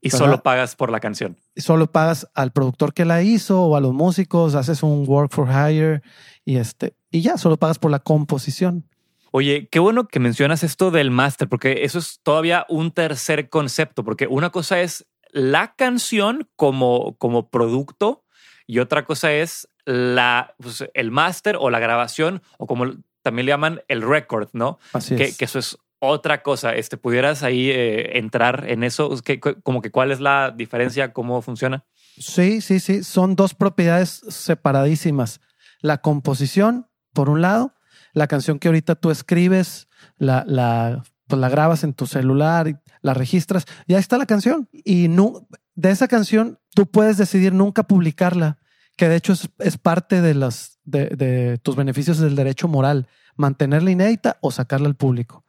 Y ¿Verdad? solo pagas por la canción. y solo pagas al productor que la hizo o a los músicos, haces un work for hire y este, y ya, solo pagas por la composición. Oye, qué bueno que mencionas esto del máster, porque eso es todavía un tercer concepto, porque una cosa es la canción como, como producto y otra cosa es la, pues, el máster o la grabación o como también le llaman el record, ¿no? Así Que, es. que eso es otra cosa. Este, ¿Pudieras ahí eh, entrar en eso? ¿Qué- como que cuál es la diferencia? ¿Cómo funciona? Sí, sí, sí. Son dos propiedades separadísimas. La composición, por un lado, la canción que ahorita tú escribes, la, la, pues la grabas en tu celular, la registras, y ahí está la canción. Y no, de esa canción tú puedes decidir nunca publicarla, que de hecho es, es parte de, las, de, de tus beneficios del derecho moral, mantenerla inédita o sacarla al público.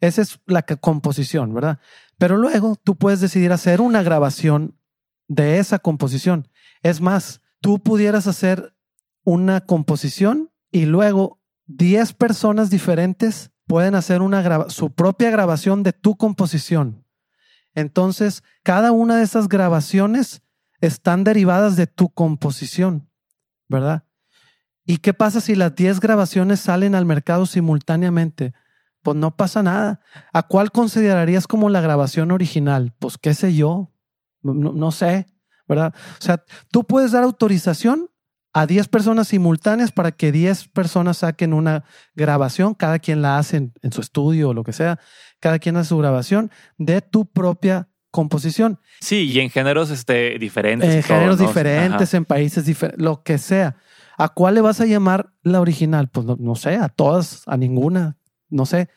Esa es la composición, ¿verdad? Pero luego tú puedes decidir hacer una grabación de esa composición. Es más, tú pudieras hacer una composición y luego 10 personas diferentes pueden hacer una su propia grabación de tu composición. Entonces, cada una de esas grabaciones están derivadas de tu composición, ¿verdad? ¿Y qué pasa si las 10 grabaciones salen al mercado simultáneamente? Pues no pasa nada. ¿A cuál considerarías como la grabación original? Pues qué sé yo, no, no sé, ¿verdad? O sea, tú puedes dar autorización a 10 personas simultáneas para que 10 personas saquen una grabación, cada quien la hace en, su estudio o lo que sea, cada quien hace su grabación de tu propia composición. Sí, y en géneros este, diferentes. En géneros diferentes, en países diferentes, lo que sea. ¿A cuál le vas a llamar la original? Pues no, sé, a todas, a ninguna, no sé.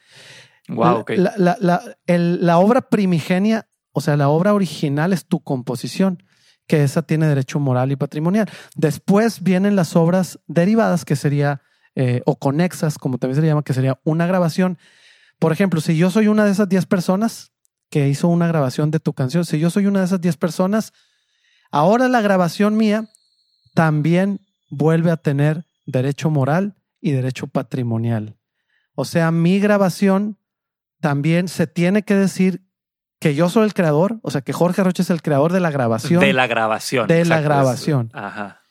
Wow, la, la, la obra primigenia, o sea, la obra original es tu composición que esa tiene derecho moral y patrimonial. Después vienen las obras derivadas, que sería, eh, o conexas, como también se le llama, que sería una grabación. Por ejemplo, si yo soy una de esas 10 personas que hizo una grabación de tu canción, si yo soy una de esas 10 personas, ahora la grabación mía también vuelve a tener derecho moral y derecho patrimonial. O sea, mi grabación también se tiene que decir que yo soy el creador, o sea, que Jorge Roche es el creador de la grabación. De la grabación. De la grabación. Ajá.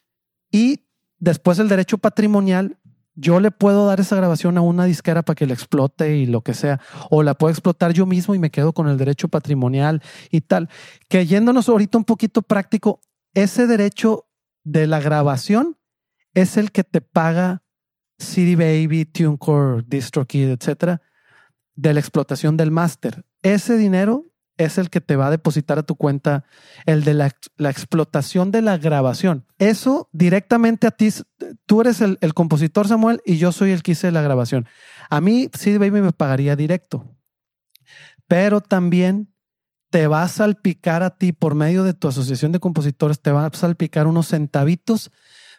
Y después el derecho patrimonial, yo le puedo dar esa grabación a una disquera para que la explote y lo que sea, o la puedo explotar yo mismo y me quedo con el derecho patrimonial y tal. Que yéndonos ahorita un poquito práctico, ese derecho de la grabación es el que te paga CD Baby, TuneCore, DistroKid, etcétera, de la explotación del máster. Ese dinero es el que te va a depositar a tu cuenta el de la, explotación de la grabación. Eso directamente a ti, tú eres el, compositor Samuel y yo soy el que hice la grabación. A mí CD Baby me pagaría directo, pero también te va a salpicar a ti por medio de tu asociación de compositores, te va a salpicar unos centavitos.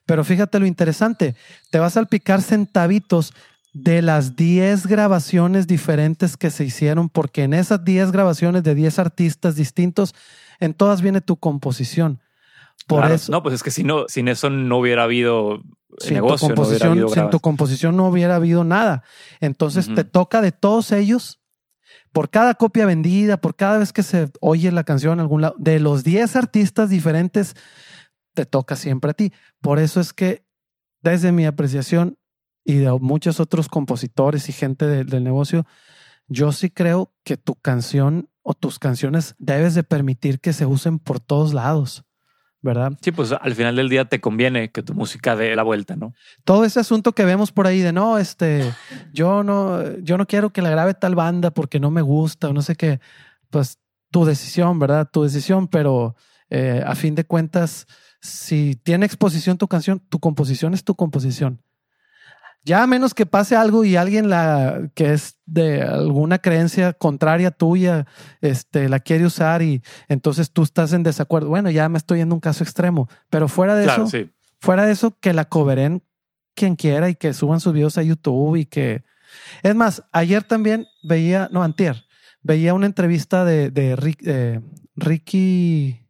Pero fíjate lo interesante, te va a salpicar centavitos de las 10 grabaciones diferentes que se hicieron, porque en esas 10 grabaciones de 10 artistas distintos, en todas viene tu composición. Por eso. No, pues es que si no, sin eso no hubiera habido sin negocio, tu composición, sin tu composición no hubiera habido nada. Entonces te toca de todos ellos, por cada copia vendida, por cada vez que se oye la canción en algún lado, de los 10 artistas diferentes, te toca siempre a ti. Por eso es que, desde mi apreciación, y de muchos otros compositores y gente del negocio, yo sí creo que tu canción o tus canciones debes de permitir que se usen por todos lados. ¿verdad? Sí, pues al final del día te conviene que tu música dé la vuelta, ¿no? Todo ese asunto que vemos por ahí de no, este, yo no, yo no quiero que la grabe tal banda porque no me gusta o no sé qué, pues tu decisión, ¿verdad? Tu decisión, pero eh, a fin de cuentas, si tiene exposición tu canción, tu composición es tu composición. Ya a menos que pase algo y alguien la que es de alguna creencia contraria tuya, este, la quiere usar y entonces tú estás en desacuerdo. Bueno, ya me estoy yendo un caso extremo, pero fuera de eso, fuera de eso, que la coveren quien quiera y que suban sus videos a YouTube y que. Es más, ayer también veía, no, antier, veía una entrevista de, de, Ricky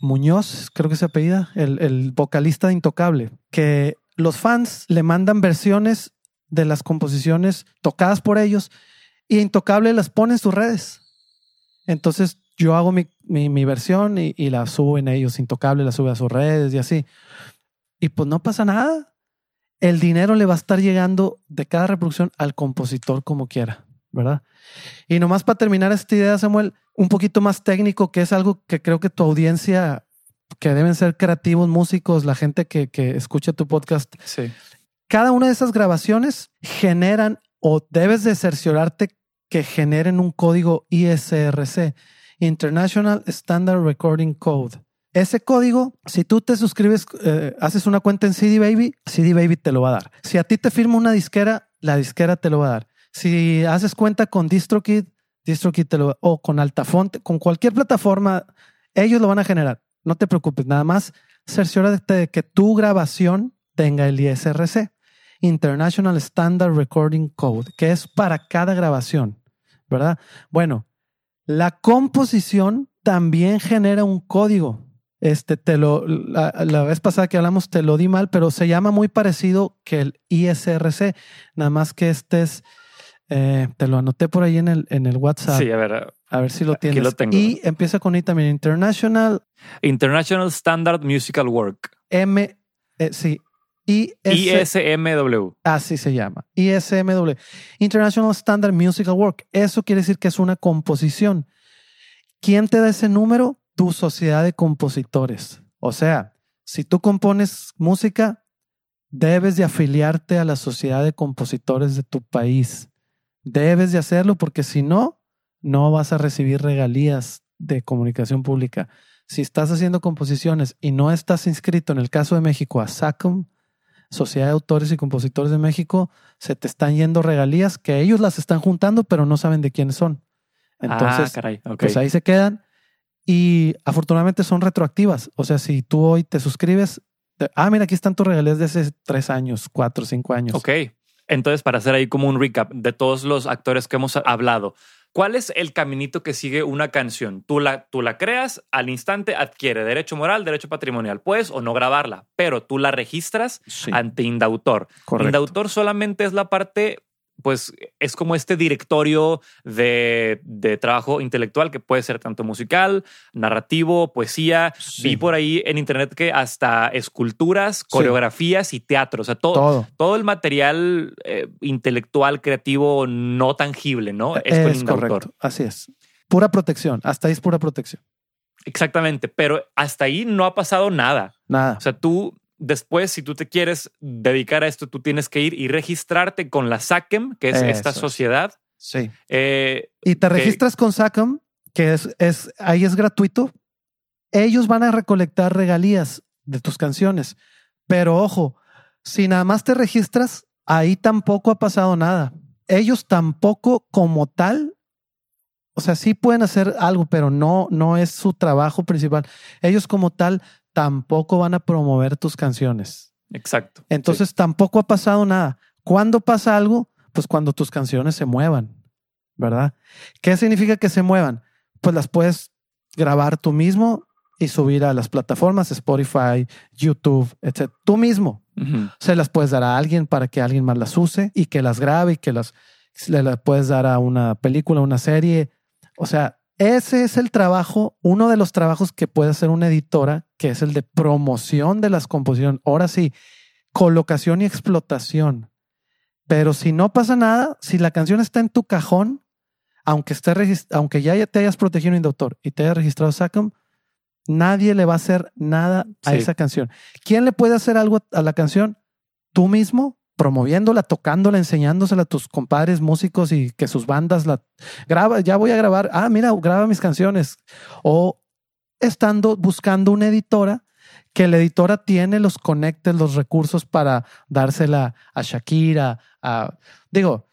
Muñoz, creo que se apellida, el, el vocalista de Intocable, que los fans le mandan versiones de las composiciones tocadas por ellos y Intocable las pone en sus redes. Entonces yo hago mi, mi, versión y, la subo en ellos. Intocable la sube a sus redes y así. Y pues no pasa nada. El dinero le va a estar llegando de cada reproducción al compositor como quiera, ¿verdad? Y nomás para terminar esta idea, Samuel, un poquito más técnico, que es algo que creo que tu audiencia que deben ser creativos, músicos, la gente que, que escucha tu podcast. Sí. Cada una de esas grabaciones generan o debes de cerciorarte que generen un código ISRC, International Standard Recording Code. Ese código, si tú te suscribes, eh, haces una cuenta en CD Baby, CD Baby te lo va a dar. Si a ti te firma una disquera, la disquera te lo va a dar. Si haces cuenta con DistroKid, DistroKid te lo. O con Altafonte, con cualquier plataforma, ellos lo van a generar. No te preocupes, nada más cerciórate de que tu grabación tenga el ISRC, International Standard Recording Code, que es para cada grabación, ¿verdad? Bueno, la composición también genera un código. Este te lo la, la vez pasada que hablamos te lo di mal, pero se llama muy parecido que el ISRC, nada más que este es eh, te lo anoté por ahí en el, en el WhatsApp. Sí, a ver. A ver si lo tienes. Aquí lo tengo. Y empieza con I también. International International Standard Musical Work. M. eh, sí. IS, ISMW. Así se llama. ISMW. International Standard Musical Work. Eso quiere decir que es una composición. ¿Quién te da ese número? Tu sociedad de compositores. O sea, si tú compones música, debes de afiliarte a la sociedad de compositores de tu país. Debes de hacerlo porque si no, no vas a recibir regalías de comunicación pública. Si estás haciendo composiciones y no estás inscrito, en el caso de México, a SACOM, Sociedad de Autores y Compositores de México, se te están yendo regalías que ellos las están juntando, pero no saben de quiénes son. Entonces, ah, caray. ok. pues ahí se quedan y afortunadamente son retroactivas. O sea, si tú hoy te suscribes, te- ah, mira, aquí están tus regalías de hace tres años, cuatro, cinco años. Ok. Entonces, para hacer ahí como un recap de todos los actores que hemos hablado, ¿cuál es el caminito que sigue una canción? Tú la, tú la creas, al instante adquiere derecho moral, derecho patrimonial. Puedes o no grabarla, pero tú la registras Sí, ante Indautor. correcto. Indautor solamente es la parte, pues es como este directorio de, de trabajo intelectual que puede ser tanto musical, narrativo, poesía. Sí. Vi por ahí en internet que hasta esculturas, coreografías y teatro, o sea, todo, Todo. todo el material eh, intelectual, creativo, no tangible, ¿no? Es, Es correcto. Así es. Pura protección. Hasta ahí es pura protección. Exactamente, pero hasta ahí no ha pasado nada. Nada. O sea, tú después, si tú te quieres dedicar a esto, tú tienes que ir y registrarte con la SACEM, que es esta es. sociedad. sí. Eh, Y te que- registras con SACAM, que es, es, ahí es gratuito. Ellos van a recolectar regalías de tus canciones. Pero ojo, si nada más te registras, ahí tampoco ha pasado nada. Ellos tampoco como tal, o sea, sí pueden hacer algo, pero no, no es su trabajo principal. Ellos como tal tampoco van a promover tus canciones. exacto. Entonces tampoco ha pasado nada. ¿Cuándo pasa algo? Pues cuando tus canciones se muevan, ¿verdad? ¿Qué significa que se muevan? Pues las puedes grabar tú mismo y subir a las plataformas Spotify, YouTube, etc. Tú mismo. Sí. Ujú. Se las puedes dar a alguien para que alguien más las use y que las grabe y que las le las puedes dar a una película, una serie. O sea, ese es el trabajo, uno de los trabajos que puede hacer una editora, que es el de promoción de las composiciones. Ahora sí, colocación y explotación. Pero si no pasa nada, si la canción está en tu cajón, aunque esté aunque ya te hayas protegido en Indautor y te hayas registrado SACOM, nadie le va a hacer nada a Sí. esa canción. ¿Quién le puede hacer algo a la canción? Tú mismo, promoviéndola, tocándola, enseñándosela a tus compadres músicos y que sus bandas la graba, ya voy a grabar, ah, mira, graba mis canciones. O estando buscando una editora que la editora tiene los conectes, los recursos para dársela a Shakira, a digo,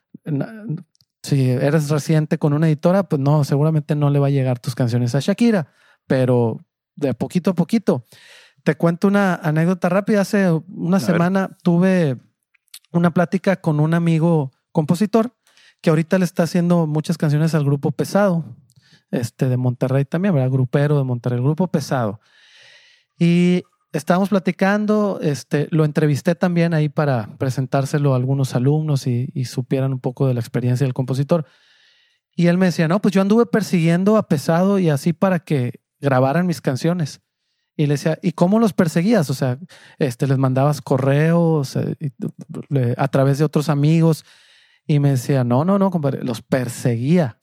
si eres reciente con una editora, pues no, seguramente no le va a llegar tus canciones a Shakira, pero de poquito a poquito. Te cuento una anécdota rápida. Hace una semana tuve una plática con un amigo compositor que ahorita le está haciendo muchas canciones al grupo Pesado, este de Monterrey también, ¿verdad? Grupero de Monterrey, grupo Pesado. Y estábamos platicando, este, lo entrevisté también ahí para presentárselo a algunos alumnos y, y supieran un poco de la experiencia del compositor. Y él me decía, no, pues yo anduve persiguiendo a Pesado y así para que grabaran mis canciones. Y le decía, ¿y cómo los perseguías? O sea, este, les mandabas correos eh, a través de otros amigos. Y me decía, no, no, no, compadre, los perseguía.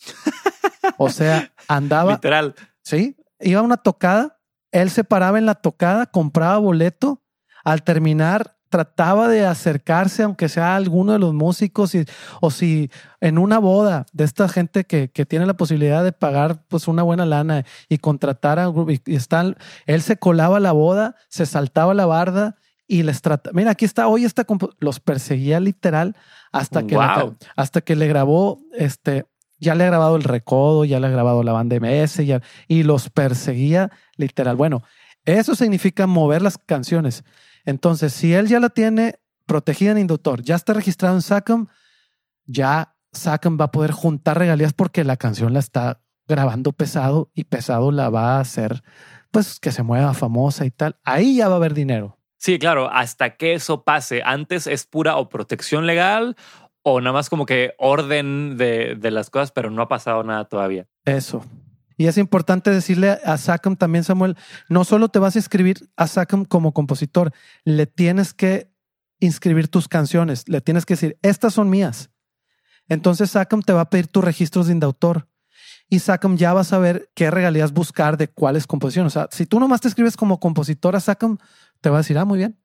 O sea, andaba, Literal. Sí, iba a una tocada, él se paraba en la tocada, compraba boleto, al terminar trataba de acercarse, aunque sea a alguno de los músicos, y, o si en una boda de esta gente que, que tiene la posibilidad de pagar pues una buena lana y contratar a un grupo, y, y están, él se colaba a la boda, se saltaba la barda y les trataba, mira, aquí está, hoy está, compo-", los perseguía literal hasta que, Wow. hasta que le grabó, este, ya le ha grabado el recodo, ya le ha grabado la banda MS, ya, y los perseguía literal. Bueno, eso significa mover las canciones. Entonces, si él ya la tiene protegida en inductor, ya está registrado en SACM, ya SACM va a poder juntar regalías porque la canción la está grabando pesado y pesado la va a hacer pues que se mueva famosa y tal. Ahí ya va a haber dinero. Sí, claro, hasta que eso pase. Antes es pura o protección legal o nada más como que orden de, de las cosas, pero no ha pasado nada todavía. Eso. Y es importante decirle a Sackham también, Samuel, no solo te vas a inscribir a Sackham como compositor, le tienes que inscribir tus canciones, le tienes que decir, estas son mías. Entonces Sackham te va a pedir tus registros de indautor y Sackham ya va a saber qué regalías buscar de cuáles composiciones. O sea, si tú nomás te escribes como compositor a Sackham, te va a decir, ah, muy bien.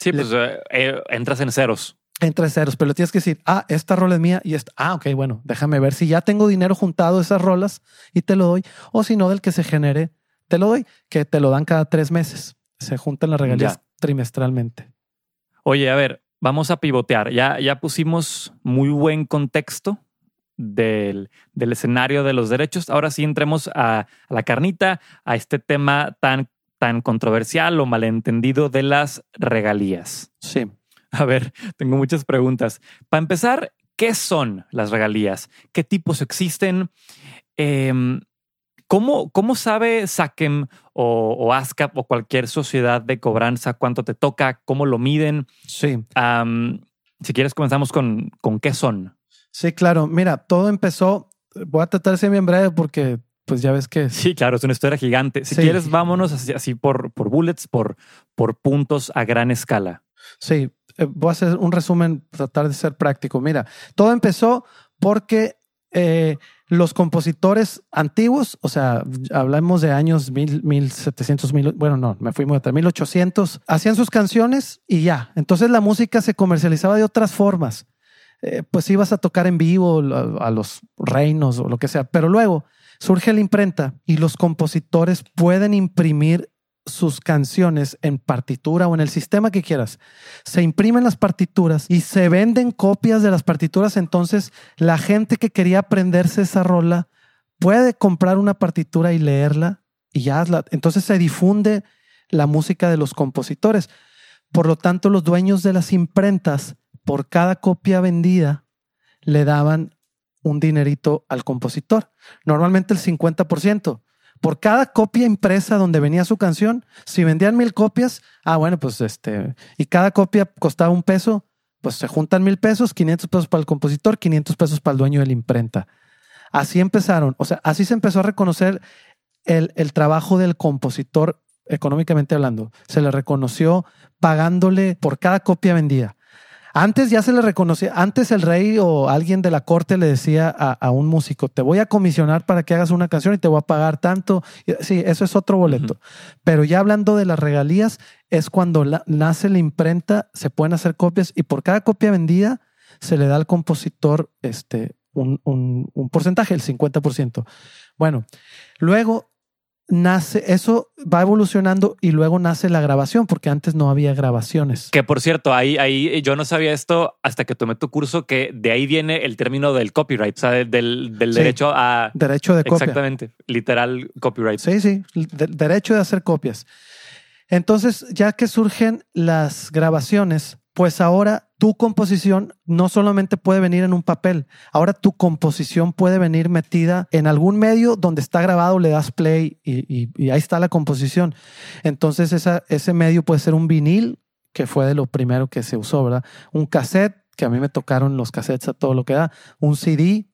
Sí, pues eh, eh, entras en ceros entre ceros, pero tienes que decir, ah, esta rola es mía y esta, ah, ok, bueno, déjame ver si ya tengo dinero juntado esas rolas y te lo doy, o si no, del que se genere, te lo doy, que te lo dan cada tres meses. Se juntan las regalías trimestralmente. Oye, a ver, vamos a pivotear. Ya, ya pusimos muy buen contexto del, del escenario de los derechos. Ahora sí entremos a, a la carnita, a este tema tan, tan controversial o malentendido de las regalías. Sí. A ver, tengo muchas preguntas. Para empezar, ¿qué son las regalías? ¿Qué tipos existen? Em, ¿cómo, ¿cómo, sabe SACEM o, o, ASCAP o cualquier sociedad de cobranza cuánto te toca? ¿Cómo lo miden? Sí. si quieres, comenzamos con, con qué son. Sí, claro. Mira, todo empezó. Voy a tratar de ser bien breve porque pues ya ves que... Sí, claro, es una historia gigante. Si quieres, vámonos así, así, por, por bullets, por, por puntos a gran escala. Sí, voy a hacer un resumen, tratar de ser práctico. Mira, todo empezó porque eh, los compositores antiguos, o sea, hablamos de años mil, 1700, mil, bueno, no, me fui muy atrás, 1800, hacían sus canciones y ya. Entonces la música se comercializaba de otras formas. Eh, pues ibas a tocar en vivo a, a los reinos o lo que sea, pero luego surge la imprenta y los compositores pueden imprimir sus canciones en partitura o en el sistema que quieras. Se imprimen las partituras y se venden copias de las partituras. Entonces, la gente que quería aprenderse esa rola puede comprar una partitura y leerla y ya. Entonces se difunde la música de los compositores. Por lo tanto, los dueños de las imprentas, por cada copia vendida, le daban un dinerito al compositor. Normalmente el 50% por cada copia impresa donde venía su canción, si vendían mil copias, ah, bueno, pues este, y cada copia costaba un peso, pues se juntan mil pesos, 500 pesos para el compositor, 500 pesos para el dueño de la imprenta. Así empezaron, o sea, así se empezó a reconocer el, el trabajo del compositor económicamente hablando. Se le reconoció pagándole por cada copia vendida. Antes ya se le reconocía, antes el rey o alguien de la corte le decía a, un músico, te voy a comisionar para que hagas una canción y te voy a pagar tanto. Sí, eso es otro boleto. Pero ya hablando de las regalías, es cuando nace la imprenta, se pueden hacer copias y por cada copia vendida se le da al compositor este, un, un, un porcentaje, el 50%. Bueno, luego nace, eso va evolucionando y luego nace la grabación, porque antes no había grabaciones. Que por cierto, ahí, ahí yo no sabía esto hasta que tomé tu curso, que de ahí viene el término del copyright, o sea, del, derecho a... Derecho de copia. Exactamente, literal copyright. Sí, sí, derecho de hacer copias. Entonces, ya que surgen las grabaciones, pues ahora tu composición no solamente puede venir en un papel, ahora tu composición puede venir metida en algún medio donde está grabado, le das play y, ahí está la composición. Entonces ese medio puede ser un vinil, que fue de lo primero que se usó, ¿verdad? Un cassette, que a mí me tocaron los cassettes a todo lo que da, un CD,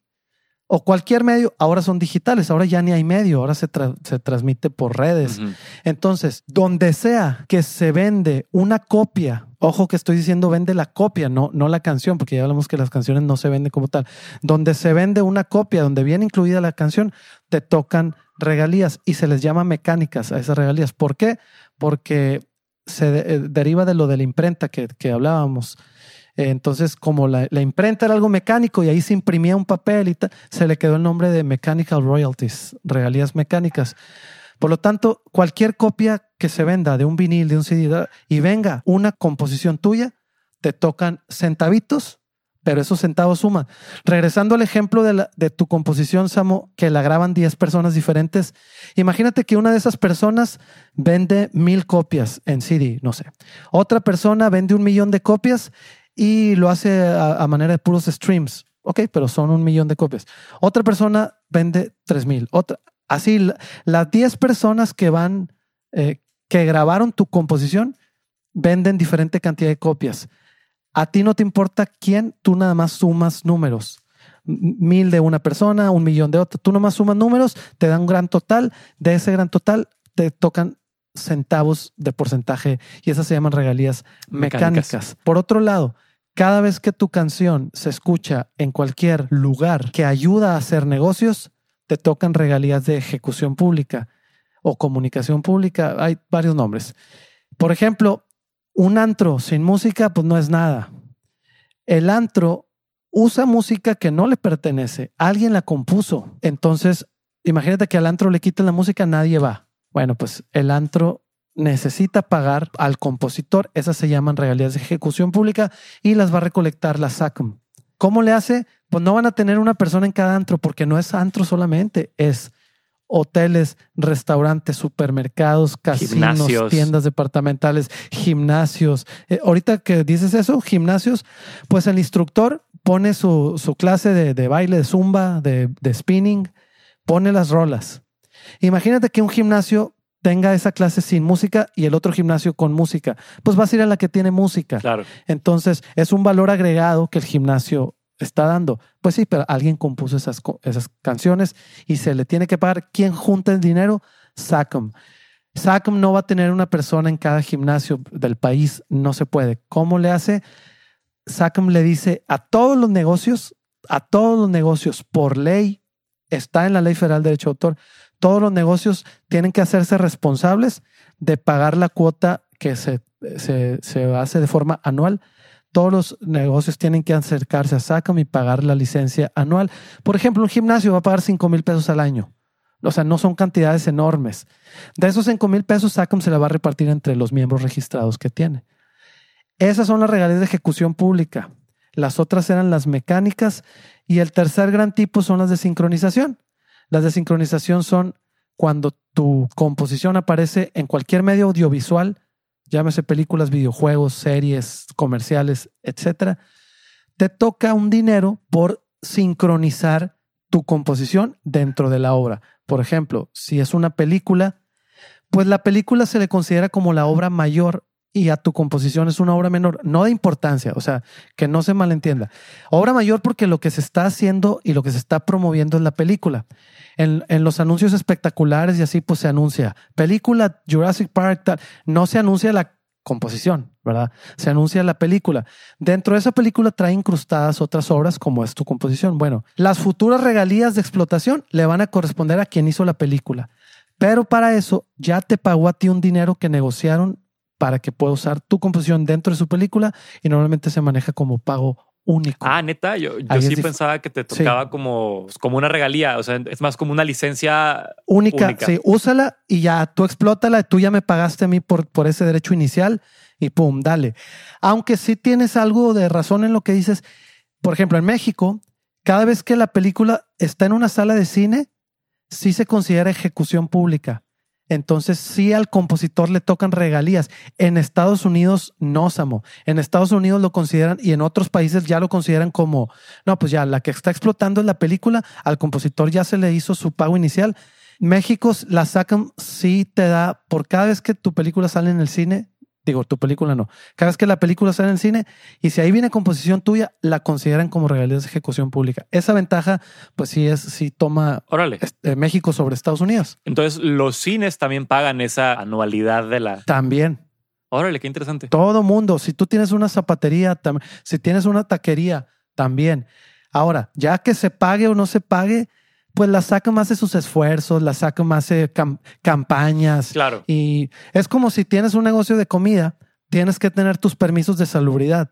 o cualquier medio, ahora son digitales, ahora ya ni hay medio, ahora se, se transmite por redes. Entonces, donde sea que se vende una copia, ojo que estoy diciendo vende la copia, no, no la canción, porque ya hablamos que las canciones no se venden como tal. Donde se vende una copia, donde viene incluida la canción, te tocan regalías y se les llama mecánicas a esas regalías. ¿Por qué? Porque se eh, deriva de lo de la imprenta que, que hablábamos. Entonces, como la, imprenta era algo mecánico y ahí se imprimía un papel y tal, se le quedó el nombre de Mechanical Royalties, regalías mecánicas. Por lo tanto, cualquier copia que se venda de un vinil, de un CD y venga una composición tuya, te tocan centavitos, pero esos centavos suman. Regresando al ejemplo de, de tu composición, Samo, que la graban 10 personas diferentes, imagínate que una de esas personas vende mil copias en CD, no sé. Otra persona vende un millón de copias y lo hace a, manera de puros streams. Ok, pero son un millón de copias. Otra persona vende tres mil. Otra, Así, la- las 10 personas que van, eh, que grabaron tu composición, venden diferente cantidad de copias. A ti no te importa quién, tú nada más sumas números. Mil de una persona, un millón de otra. Tú nomás sumas números, te dan un gran total. De ese gran total te tocan centavos de porcentaje y esas se llaman regalías Mecánicas. mecánicas. Por otro lado, cada vez que tu canción se escucha en cualquier lugar que ayuda a hacer negocios, te tocan regalías de ejecución pública o comunicación pública. Hay varios nombres. Por ejemplo, un antro sin música, pues no es nada. El antro usa música que no le pertenece. Alguien la compuso. Entonces, imagínate que al antro le quiten la música, nadie va. Bueno, pues el antro necesita pagar al compositor. Esas se llaman regalías de ejecución pública y las va a recolectar la SACM. ¿Cómo le hace? Pues no van a tener una persona en cada antro porque no es antro solamente, es hoteles, restaurantes, supermercados, casinos, Gimnasios. tiendas departamentales, gimnasios. Eh, ahorita que dices eso, gimnasios, pues el instructor pone su, su clase de, de baile, de zumba, de, de spinning, pone las rolas. Imagínate que un gimnasio tenga esa clase sin música y el otro gimnasio con música. Pues vas a ir a la que tiene música. Claro. Entonces, es un valor agregado que el gimnasio está dando. Pues sí, pero alguien compuso esas, esas canciones y se le tiene que pagar. ¿Quién junta el dinero? SACM. SACM no va a tener una persona en cada gimnasio del país. No se puede. ¿Cómo le hace? SACM le dice a todos los negocios, a todos los negocios por ley, está en la Ley Federal de Derecho de Autor, todos los negocios tienen que hacerse responsables de pagar la cuota que se, se, se hace de forma anual. Todos los negocios tienen que acercarse a SACAM y pagar la licencia anual. Por ejemplo, un gimnasio va a pagar 5 mil pesos al año. O sea, no son cantidades enormes. De esos 5 mil pesos, SACAM se la va a repartir entre los miembros registrados que tiene. Esas son las regalías de ejecución pública. Las otras eran las mecánicas y el tercer gran tipo son las de sincronización. Las de sincronización son cuando tu composición aparece en cualquier medio audiovisual, llámese películas, videojuegos, series, comerciales, etcétera. Te toca un dinero por sincronizar tu composición dentro de la obra. Por ejemplo, si es una película, pues la película se le considera como la obra mayor y a tu composición es una obra menor, no de importancia, o sea, que no se malentienda. Obra mayor porque lo que se está haciendo y lo que se está promoviendo es la película. En, en los anuncios espectaculares y así, pues se anuncia película Jurassic Park, tal. no se anuncia la composición, ¿verdad? Se anuncia la película. Dentro de esa película trae incrustadas otras obras como es tu composición. Bueno, las futuras regalías de explotación le van a corresponder a quien hizo la película. Pero para eso ya te pagó a ti un dinero que negociaron para que pueda usar tu composición dentro de su película y normalmente se maneja como pago único. Ah, neta, yo, yo sí pensaba que te Sí. tocaba como, como una regalía, o sea, es más como una licencia. única, única. sí, úsala y ya tú explótala, tú ya me pagaste a mí por, por ese derecho inicial y pum, dale. Aunque sí tienes algo de razón en lo que dices, por ejemplo, en México, cada vez que la película está en una sala de cine, sí se considera ejecución pública. Entonces, sí al compositor le tocan regalías. En Estados Unidos, no, Samo. En Estados Unidos lo consideran y en otros países ya lo consideran como, no, pues ya la que está explotando es la película, al compositor ya se le hizo su pago inicial. México la sacan, sí te da, por cada vez que tu película sale en el cine, digo, tu película no, cada vez que la película sale en el cine y si ahí viene composición tuya, la consideran como regalías de ejecución pública. Esa ventaja, pues sí es, sí toma Órale. este, México sobre Estados Unidos. Entonces, los cines también pagan esa anualidad de la. También. Órale, qué interesante. Todo mundo, si tú tienes una zapatería, si tienes una taquería, también. Ahora, ya que se pague o no se pague, pues la saca más de sus esfuerzos, la saca más de cam- campañas. Claro. Y es como si tienes un negocio de comida, tienes que tener tus permisos de salubridad.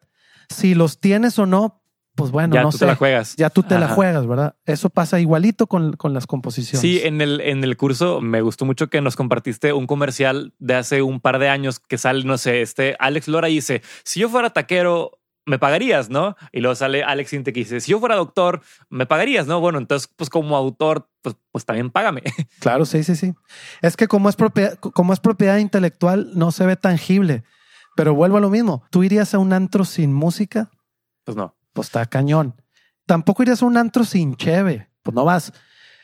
Si los tienes o no, pues bueno, ya no tú sé. te la juegas. Ya tú te la juegas, ¿verdad? Eso pasa igualito con, con las composiciones. Sí, en el, en el curso me gustó mucho que nos compartiste un comercial de hace un par de años que sale, no sé, este Alex Lora dice, si yo fuera taquero, me pagarías, ¿no? Y luego sale Alex Inte que dice, si yo fuera doctor, me pagarías, ¿no? Bueno, entonces, pues como autor, pues, pues también págame. Claro, sí, sí, sí. Es que como es propiedad, como es propiedad intelectual, no se ve tangible. Pero vuelvo a lo mismo. Tú irías a un antro sin música, Pues no. pues está cañón. Tampoco irías a un antro sin cheve, pues no vas.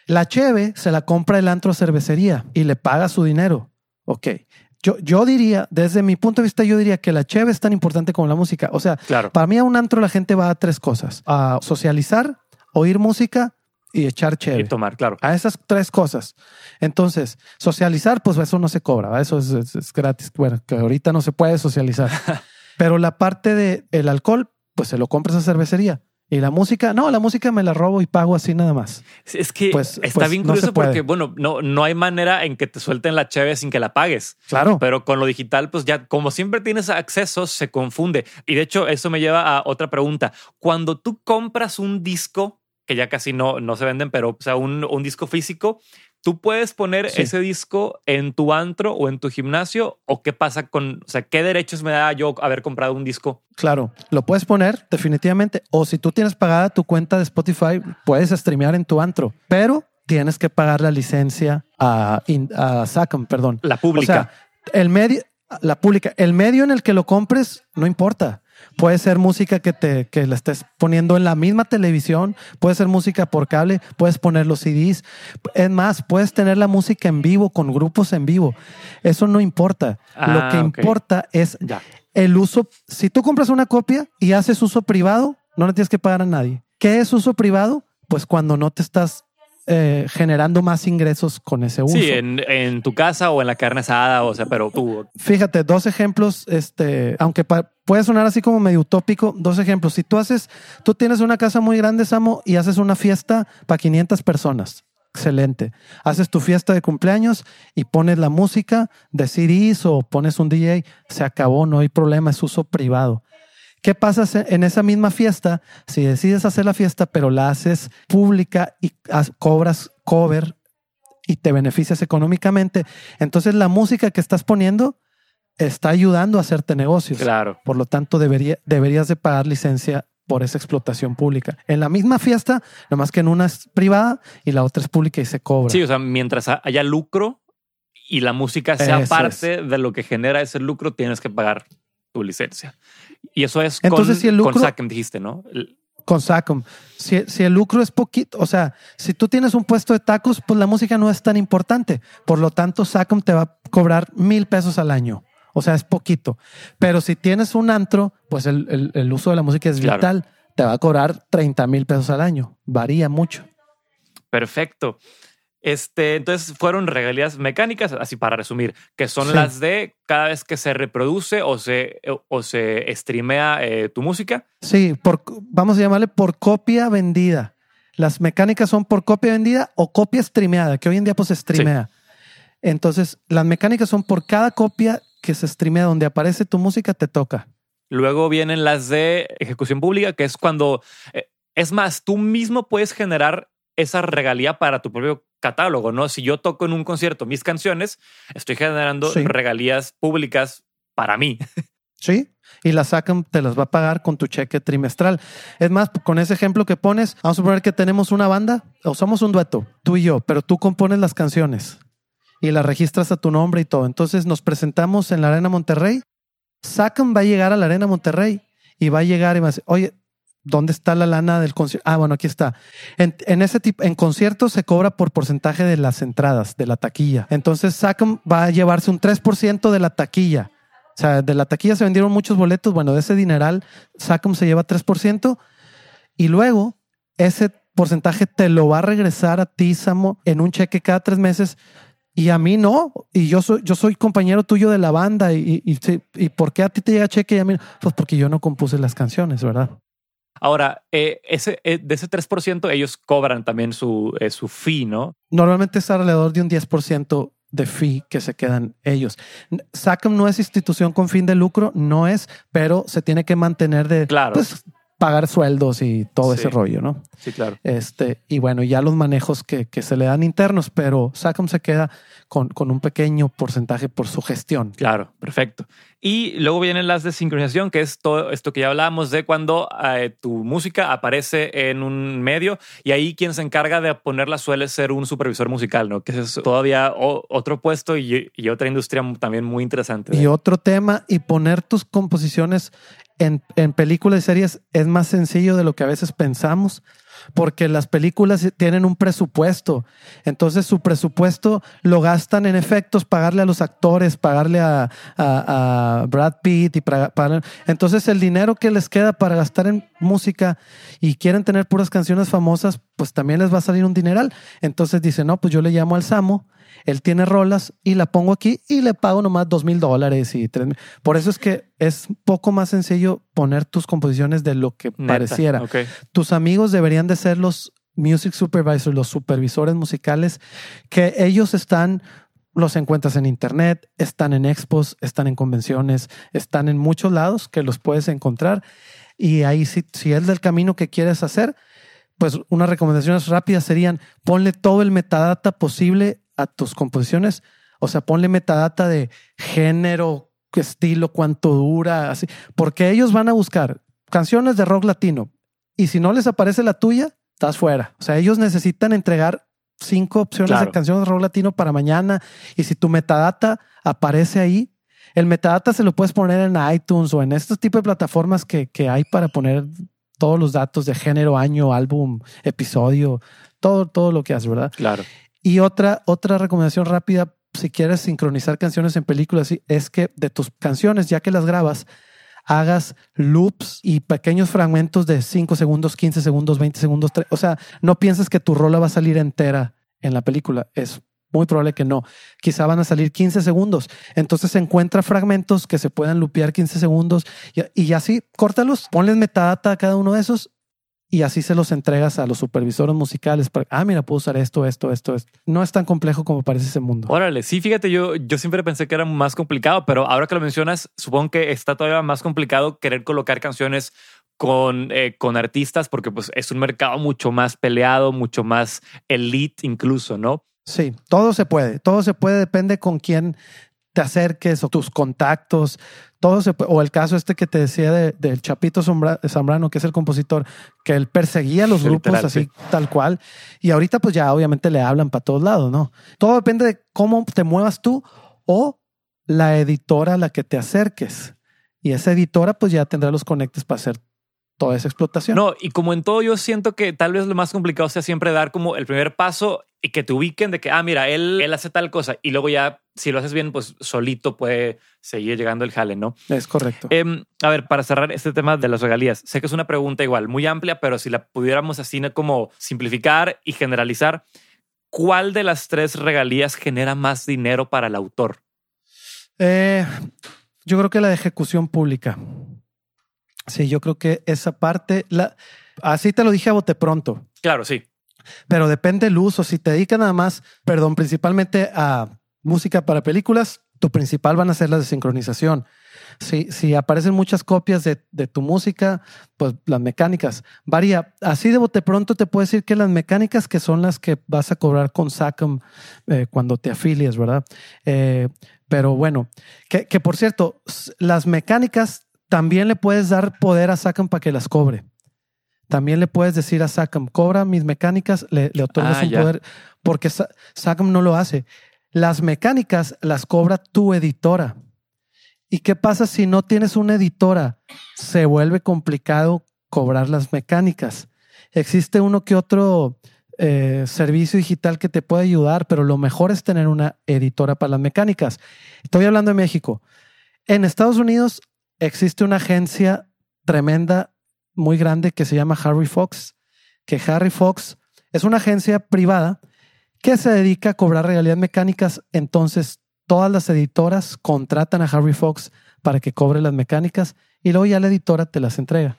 La cheve se la compra el antro cervecería y le paga su dinero. Ok. Yo, yo diría, desde mi punto de vista, yo diría que la cheve es tan importante como la música. O sea, Claro. para mí a un antro la gente va a tres cosas. A socializar, oír música y echar Y cheve. tomar, claro. A esas tres cosas. Entonces, socializar, pues eso no se cobra, ¿va? eso es, es- es gratis. Bueno, que ahorita no se puede socializar. Pero la parte de el alcohol, pues se lo compras a cervecería. Y la música, no, la música me la robo y pago así nada más. Es que Pues- está pues bien curioso porque, bueno, no, no hay manera en que te suelten la cheve sin que la pagues. Claro. Pero con lo digital, pues ya, como siempre tienes acceso, se confunde. Y de hecho, eso me lleva a otra pregunta. Cuando tú compras un disco, que ya casi no, no se venden, pero o sea, un, un disco físico, ¿tú puedes poner Sí. ese disco en tu antro o en tu gimnasio? ¿O qué pasa con, o sea, qué derechos me da yo haber comprado un disco? Claro, lo puedes poner definitivamente. O si tú tienes pagada tu cuenta de Spotify, puedes streamear en tu antro, pero tienes que pagar la licencia a, a Sacom, perdón. La O pública. sea, el medio, la pública, el medio en el que lo compres, no importa. Puede ser música que te que la estés poniendo en la misma televisión, puede ser música por cable, puedes poner los CDs. Es más, puedes tener la música en vivo con grupos en vivo. Eso no importa. Ah, lo que ok. importa es ya. el uso. Si tú compras una copia y haces uso privado, no le tienes que pagar a nadie. ¿Qué es uso privado? Pues cuando no te estás eh, generando más ingresos con ese uso. Sí, en, en tu casa o en la carne asada, o sea, pero tú, Fíjate, dos ejemplos, este, aunque puede sonar así como medio utópico, dos ejemplos. Si tú haces, tú tienes una casa muy grande, Samo, y haces una fiesta para 500 personas. Excelente. Haces tu fiesta de cumpleaños y pones la música de CDs o pones un DJ, se acabó, no hay problema, es uso privado. ¿Qué pasa en esa misma fiesta si decides hacer la fiesta, pero la haces pública y cobras cover y te beneficias económicamente? Entonces la música que estás poniendo está ayudando a hacerte negocios. claro. Por lo tanto, debería, deberías de pagar licencia por esa explotación pública. En la misma fiesta, nomás que en una es privada y la otra es pública y se cobra. Sí, o sea, mientras ha- haya lucro y la música sea Eso parte de lo que genera ese lucro, tienes que pagar tu licencia. Y eso es Entonces, con, si el lucro- con SACEM, dijiste, ¿no? El- Con Sacom. Si, si el lucro es poquito, o sea, si tú tienes un puesto de tacos, pues la música no es tan importante. Por lo tanto, Sacom te va a cobrar mil pesos al año. O sea, es poquito. Pero si tienes un antro, pues el, el- el uso de la música es Claro. vital. Te va a cobrar 30 mil pesos al año. Varía mucho. Perfecto. Este, entonces fueron regalías mecánicas, así para resumir, que son Sí. las de cada vez que se reproduce o se, o se streamea eh, tu música. Sí, por, vamos a llamarle por copia vendida. Las mecánicas son por copia vendida o copia streameada, que hoy en día pues se streamea. Entonces, las mecánicas son por cada copia que se streamea donde aparece tu música, te toca. Luego vienen las de ejecución pública, que es cuando, eh, es más, tú mismo puedes generar esa regalía para tu propio catálogo, ¿no? Si yo toco en un concierto mis canciones, estoy generando Sí. regalías públicas para mí. ¿Sí? Y la sacan, te las va a pagar con tu cheque trimestral. Es más, con ese ejemplo que pones, vamos a suponer que tenemos una banda o somos un dueto, tú y yo, pero tú compones las canciones y las registras a tu nombre y todo. Entonces nos presentamos en la Arena Monterrey. Sacan va a llegar a la Arena Monterrey y va a llegar y va a decir, oye, ¿dónde está la lana del concierto? Ah, bueno, aquí está. En, en ese tipo, en conciertos se cobra por porcentaje de las entradas, de la taquilla. Entonces Sacam va a llevarse un 3% de la taquilla. O sea, de la taquilla se vendieron muchos boletos. Bueno, de ese dineral, Sacom se lleva 3%. Y luego, ese porcentaje te lo va a regresar a ti, Samo, en un cheque cada tres meses. Y a mí no. Y yo soy, yo soy compañero tuyo de la banda. Y, y, sí, ¿y por qué a ti te llega cheque y a mí? Pues porque yo no compuse las canciones, ¿verdad? Ahora, eh, ese, eh, de ese 3%, ellos cobran también su, eh, su fee, ¿no? Normalmente es alrededor de un 10% de fee que se quedan ellos. SACM no es institución con fin de lucro, no es, pero se tiene que mantener de Claro. pues, pagar sueldos y todo Sí. ese rollo, ¿no? Sí, claro. Este, y bueno, ya los manejos que, que se le dan internos, pero SACM se queda con, con un pequeño porcentaje por su gestión. Claro, perfecto. Y luego vienen las de sincronización, que es todo esto que ya hablábamos de cuando eh, tu música aparece en un medio y ahí quien se encarga de ponerla suele ser un supervisor musical, ¿no? Que es todavía otro puesto y, otra industria también muy interesante. Y otro tema, y poner tus composiciones en, en películas y series es más sencillo de lo que a veces pensamos porque las películas tienen un presupuesto. Entonces su presupuesto lo gastan en efectos, pagarle a los actores, pagarle a, Brad Pitt y Entonces el dinero que les queda para gastar en música y quieren tener puras canciones famosas, pues también les va a salir un dineral. Entonces dicen, no, pues yo le llamo al Samo él tiene rolas y la pongo aquí y le pago nomás dos mil dólares y tres mil. Por eso es que es poco más sencillo poner tus composiciones de lo que pareciera. Tus amigos deberían de ser los music supervisors, los supervisores musicales, que ellos están los encuentras en internet, están en expos, están en convenciones, están en muchos lados que los puedes encontrar. Y ahí si, si es del camino que quieres hacer, pues unas recomendaciones rápidas serían ponle todo el metadata posible a tus composiciones. O sea, ponle metadata de género, estilo, cuánto dura, así. Porque ellos van a buscar canciones de rock latino. Y si no les aparece la tuya, estás fuera. O sea, ellos necesitan entregar cinco opciones de canciones de rock latino para mañana. Y si tu metadata aparece ahí, el metadata se lo puedes poner en iTunes o en estos tipos de plataformas que, que hay para poner todos los datos de género, año, álbum, episodio, todo, todo lo que haces, ¿verdad? Claro. Y otra, otra recomendación rápida, si quieres sincronizar canciones en películas, es que de tus canciones, ya que las grabas, hagas loops y pequeños fragmentos de 5 segundos, 15 segundos, 20 segundos. O sea, no pienses que tu rola va a salir entera en la película. Es muy probable que no. Quizá van a salir 15 segundos. Entonces encuentra fragmentos que se puedan lupear 15 segundos y, y así córtalos, ponles metadata a cada uno de esos y así se los entregas a los supervisores musicales. Para, ah, mira, puedo usar esto, esto, esto, esto. No es tan complejo como parece ese mundo. Órale, sí, fíjate, yo, yo siempre pensé que era más complicado, pero ahora que lo mencionas, supongo que está todavía más complicado querer colocar canciones con, eh, con artistas porque pues es un mercado mucho más peleado, mucho más elite incluso, ¿no? Sí, todo se puede, todo se puede, depende con quién te acerques o tus contactos, todo se o el caso este que te decía del Chapito Zambrano, que es el compositor, que él perseguía a los grupos así tal cual, y ahorita pues ya obviamente le hablan para todos lados, ¿no? Todo depende de cómo te muevas tú o la editora a la que te acerques. Y esa editora pues ya tendrá los conectes para hacer toda esa explotación. No, y como en todo, yo siento que tal vez lo más complicado sea siempre dar como el primer paso y que te ubiquen de que, ah, mira, él, él hace tal cosa y luego ya, si lo haces bien, pues solito puede seguir llegando el jale, ¿no? Es correcto. Em, a ver, para cerrar este tema de las regalías, sé que es una pregunta igual muy amplia, pero si la pudiéramos así como simplificar y generalizar, ¿cuál de las tres regalías genera más dinero para el autor? Eh, yo creo que la de ejecución pública. Sí, yo creo que esa parte, la, así te lo dije a bote pronto. Claro, sí. Pero depende el uso. Si te dedican nada más, perdón, principalmente a música para películas, tu principal van a ser las de sincronización. Si, si aparecen muchas copias de, de, tu música, pues las mecánicas. Varía. Así de bote pronto te puedo decir que las mecánicas que son las que vas a cobrar con SACM eh, cuando te afilies, ¿verdad? Eh, pero bueno, que, que por cierto, las mecánicas también le puedes dar poder a Sacam para que las cobre. También le puedes decir a Sacam, cobra mis mecánicas, le, otorgas ah, un poder, porque Sacam no lo hace. Las mecánicas las cobra tu editora. ¿Y qué pasa si no tienes una editora? Se vuelve complicado cobrar las mecánicas. Existe uno que otro eh, servicio digital que te puede ayudar, pero lo mejor es tener una editora para las mecánicas. Estoy hablando de México. En Estados Unidos existe una agencia tremenda, muy grande, que se llama Harry Fox, que Harry Fox es una agencia privada que se dedica a cobrar regalías mecánicas. Entonces, todas las editoras contratan a Harry Fox para que cobre las mecánicas y luego ya la editora te las entrega.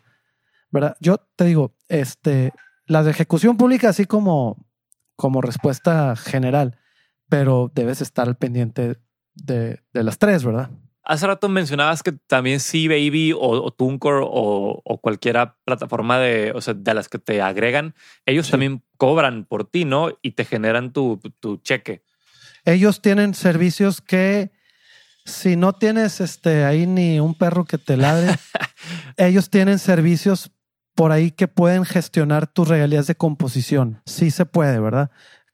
¿Verdad? Yo te digo, este, las de ejecución pública, así como, como respuesta general, pero debes estar al pendiente de, de las tres, ¿verdad? Hace rato mencionabas que también sí Baby o, o o, o, cualquiera plataforma de, o sea, de las que te agregan, ellos también cobran por ti, ¿no? Y te generan tu, tu cheque. Ellos tienen servicios que si no tienes este ahí ni un perro que te ladre, ellos tienen servicios por ahí que pueden gestionar tus regalías de composición. Sí se puede, ¿verdad?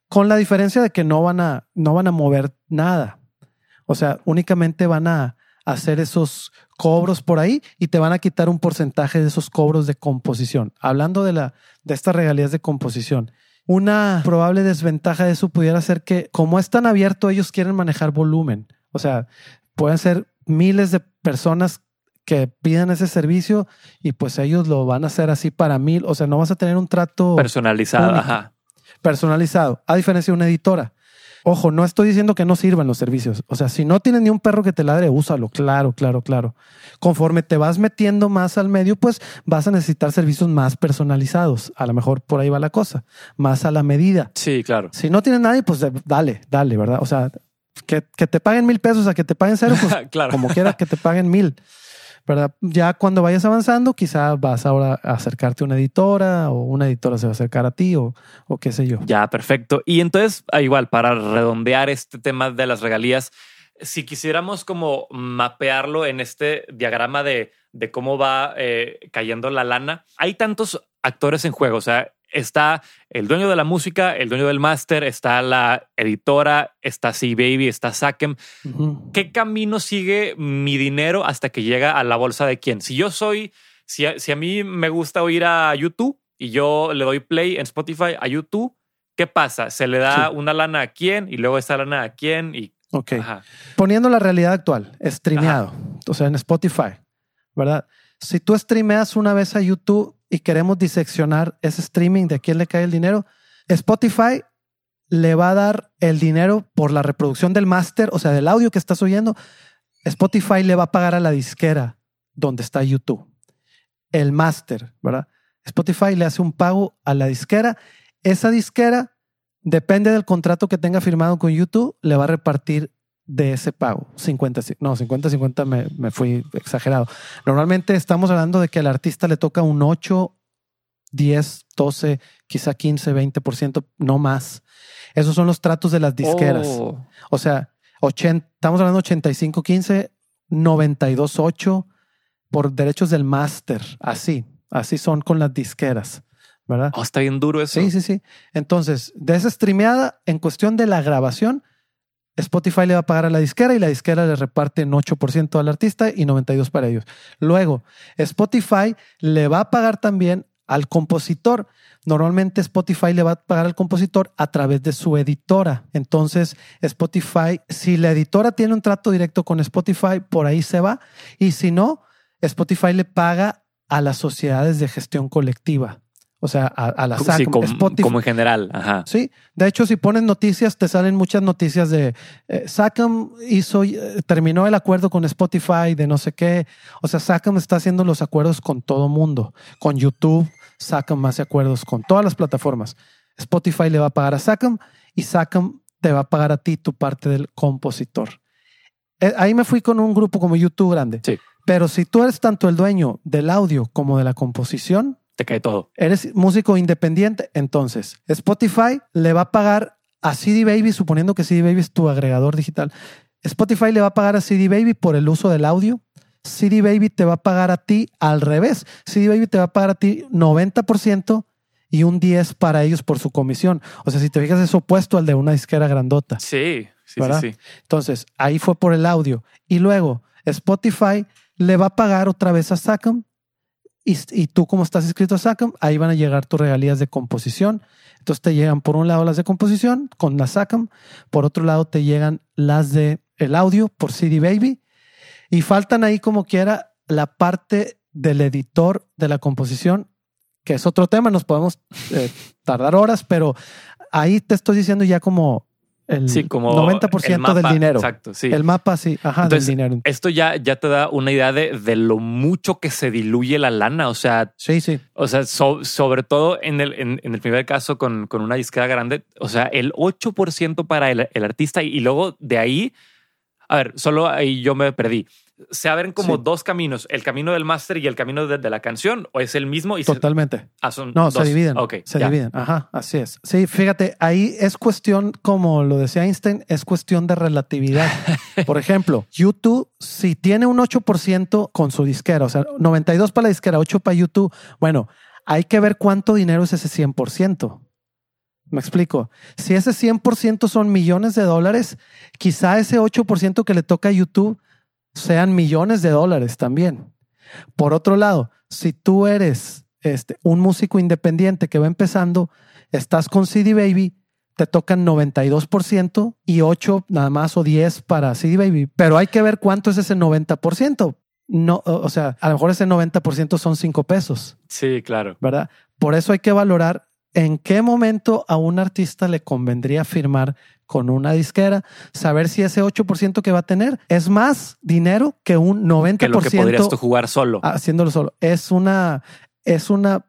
Con la diferencia de que no van a, no van a mover nada. O sea, únicamente van a hacer esos cobros por ahí y te van a quitar un porcentaje de esos cobros de composición. Hablando de, la, de estas regalías de composición. Una probable desventaja de eso pudiera ser que como es tan abierto, ellos quieren manejar volumen. O sea, pueden ser miles de personas que pidan ese servicio y pues ellos lo van a hacer así para mil. O sea, no vas a tener un trato personalizado. único. Ajá. personalizado, a diferencia de una editora. Ojo, no estoy diciendo que no sirvan los servicios. O sea, si no tienes ni un perro que te ladre, úsalo. Claro, claro, claro. Conforme te vas metiendo más al medio, pues vas a necesitar servicios más personalizados. A lo mejor por ahí va la cosa. Más a la medida. Sí, claro. Si no tienes nadie, pues dale, dale, ¿verdad? O sea, que, que te paguen mil pesos a que te paguen cero, pues claro. como quiera que te paguen mil. ¿Verdad? Ya cuando vayas avanzando, quizá vas ahora a acercarte a una editora o una editora se va a acercar a ti o, o qué sé yo. Ya, perfecto. Y entonces, ah, igual, para redondear este tema de las regalías, si quisiéramos como mapearlo en este diagrama de, de cómo va eh, cayendo la lana, hay tantos actores en juego, o sea, está el dueño de la música, el dueño del máster, está la editora, está C Baby, está Sakem. ¿Qué camino sigue mi dinero hasta que llega a la bolsa de quién? Si yo soy, si a, si a mí me gusta oír a YouTube y yo le doy play en Spotify a YouTube, ¿qué pasa? ¿Se le da Sí. una lana a quién y luego esa lana a quién? Y, Ok. ajá. Poniendo la realidad actual, streameado, o sea, en Spotify, ¿verdad? Si tú streameas una vez a YouTube y queremos diseccionar ese streaming de quién le cae el dinero, Spotify le va a dar el dinero por la reproducción del máster, o sea, del audio que estás oyendo. Spotify le va a pagar a la disquera donde está YouTube. El máster, ¿verdad? Spotify le hace un pago a la disquera. Esa disquera, depende del contrato que tenga firmado con YouTube, le va a repartir de ese pago. 50, no, 50, 50 me, me fui exagerado. Normalmente estamos hablando de que al artista le toca un 8, 10, 12, quizá 15, 20%, no más. Esos son los tratos de las disqueras. Oh, O sea, 80, estamos hablando 85, 15, 92, 8 por derechos del máster. Así, así son con las disqueras, ¿verdad? oh, está bien duro eso. Sí, sí, sí. Entonces, de esa streameada, en cuestión de la grabación, Spotify le va a pagar a la disquera y la disquera le reparte en 8% al artista y 92% para ellos. Luego, Spotify le va a pagar también al compositor. Normalmente Spotify le va a pagar al compositor a través de su editora. Entonces, Spotify, si la editora tiene un trato directo con Spotify, por ahí se va. Y si no, Spotify le paga a las sociedades de gestión colectiva. O sea, a, a la Sí, como, Spotify, como en general. Ajá. Sí, de hecho, si pones noticias, te salen muchas noticias de eh, Sacam hizo, eh, terminó el acuerdo con Spotify de no sé qué. O sea, Sacam está haciendo los acuerdos con todo mundo, con YouTube. Sacam hace acuerdos con todas las plataformas. Spotify le va a pagar a Sacam y Sacam te va a pagar a ti tu parte del compositor. Eh, ahí me fui con un grupo como YouTube grande. Sí. Pero si tú eres tanto el dueño del audio como de la composición, Te cae todo. eres músico independiente, entonces Spotify le va a pagar a CD Baby, suponiendo que CD Baby es tu agregador digital. Spotify le va a pagar a CD Baby por el uso del audio. CD Baby te va a pagar a ti al revés. CD Baby te va a pagar a ti 90% y un 10 para ellos por su comisión. O sea, si te fijas es opuesto al de una disquera grandota. Sí, sí, ¿Verdad? sí, sí. Entonces, ahí fue por el audio. Y luego, Spotify le va a pagar otra vez a Sacam. Y, tú, como estás inscrito a Sacam, ahí van a llegar tus regalías de composición. Entonces, te llegan por un lado las de composición con la Sacam. Por otro lado, te llegan las de el audio por CD Baby. Y faltan ahí, como quiera, la parte del editor de la composición, que es otro tema. Nos podemos eh, tardar horas, pero ahí te estoy diciendo ya como el Sí, como 90% el mapa, del dinero. Exacto, sí. El mapa, sí, ajá, Entonces, del dinero. Esto ya, ya te da una idea de, de lo mucho que se diluye la lana. O sea, Sí, sí. o sea so- sobre todo en el, en, en el primer caso con, con una disquera grande, o sea, el 8% para el, el artista y luego de ahí, a ver, solo ahí yo me perdí. Se abren como Sí. dos caminos, el camino del máster y el camino de, de la canción, o es el mismo y se- Totalmente. ah, son No, se dividen. Ok, se ya. dividen. Ajá, así es. Sí, fíjate, ahí es cuestión, como lo decía Einstein, es cuestión de relatividad. Por ejemplo, YouTube, si tiene un 8% con su disquera, o sea, 92 para la disquera, 8 para YouTube, bueno, hay que ver cuánto dinero es ese 100%. Me explico. Si ese 100% son millones de dólares, quizá ese 8% que le toca a YouTube sean millones de dólares también. Por otro lado, si tú eres este, un músico independiente que va empezando, estás con CD Baby, te tocan 92% y 8 nada más o 10 para CD Baby. Pero hay que ver cuánto es ese 90%. No, o sea, a lo mejor ese 90% son 5 pesos. Sí, claro. ¿verdad? Por eso hay que valorar en qué momento a un artista le convendría firmar con una disquera, saber si ese 8% que va a tener es más dinero que un 90% Que lo que podrías tú jugar solo. haciéndolo solo. Es una, es una,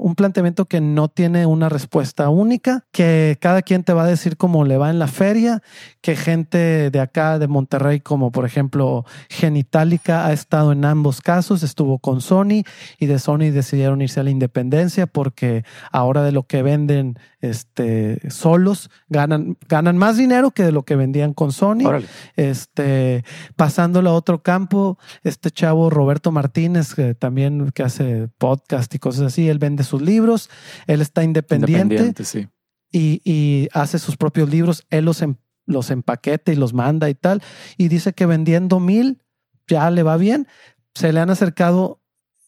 un planteamiento que no tiene una respuesta única, que cada quien te va a decir cómo le va en la feria, que gente de acá, de Monterrey, como por ejemplo Genitalica, ha estado en ambos casos, estuvo con Sony y de Sony decidieron irse a la independencia porque ahora de lo que venden este, solos ganan, ganan más dinero que de lo que vendían con Sony. Órale. Este, pasándolo a otro campo, este chavo Roberto Martínez, que también que hace podcast y cosas así, él vende sus libros, él está independiente, Independiente, sí. Y, y hace sus propios libros, él los, em- los empaqueta y los manda y tal, y dice que vendiendo mil ya le va bien. Se le han acercado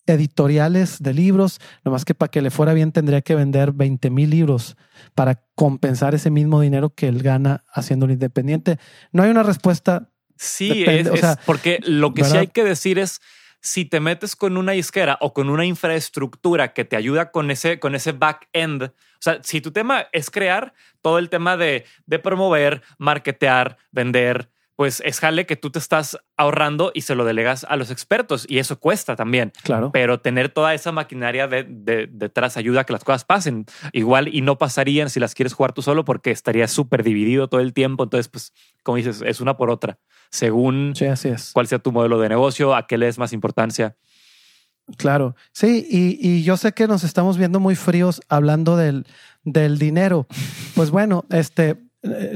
editoriales de libros, nomás que para que le fuera bien tendría que vender 20 mil libros para compensar ese mismo dinero que él gana haciéndolo independiente. No hay una respuesta Sí, Depende, es, o es- sea, porque lo que sí hay que decir es si te metes con una disquera o con una infraestructura que te ayuda con ese, con ese back end. O sea, si tu tema es crear todo el tema de, de promover, marketear, vender, pues es jale que tú te estás ahorrando y se lo delegas a los expertos y eso cuesta también. Claro. Pero tener toda esa maquinaria de, de- detrás ayuda a que las cosas pasen. Igual y no pasarían si las quieres jugar tú solo porque estaría súper dividido todo el tiempo. Entonces, pues, como dices, es una por otra. Según Sí, así es. cuál sea tu modelo de negocio, a qué le des más importancia. Claro. Sí, y, y yo sé que nos estamos viendo muy fríos hablando del, del dinero. Pues bueno, este,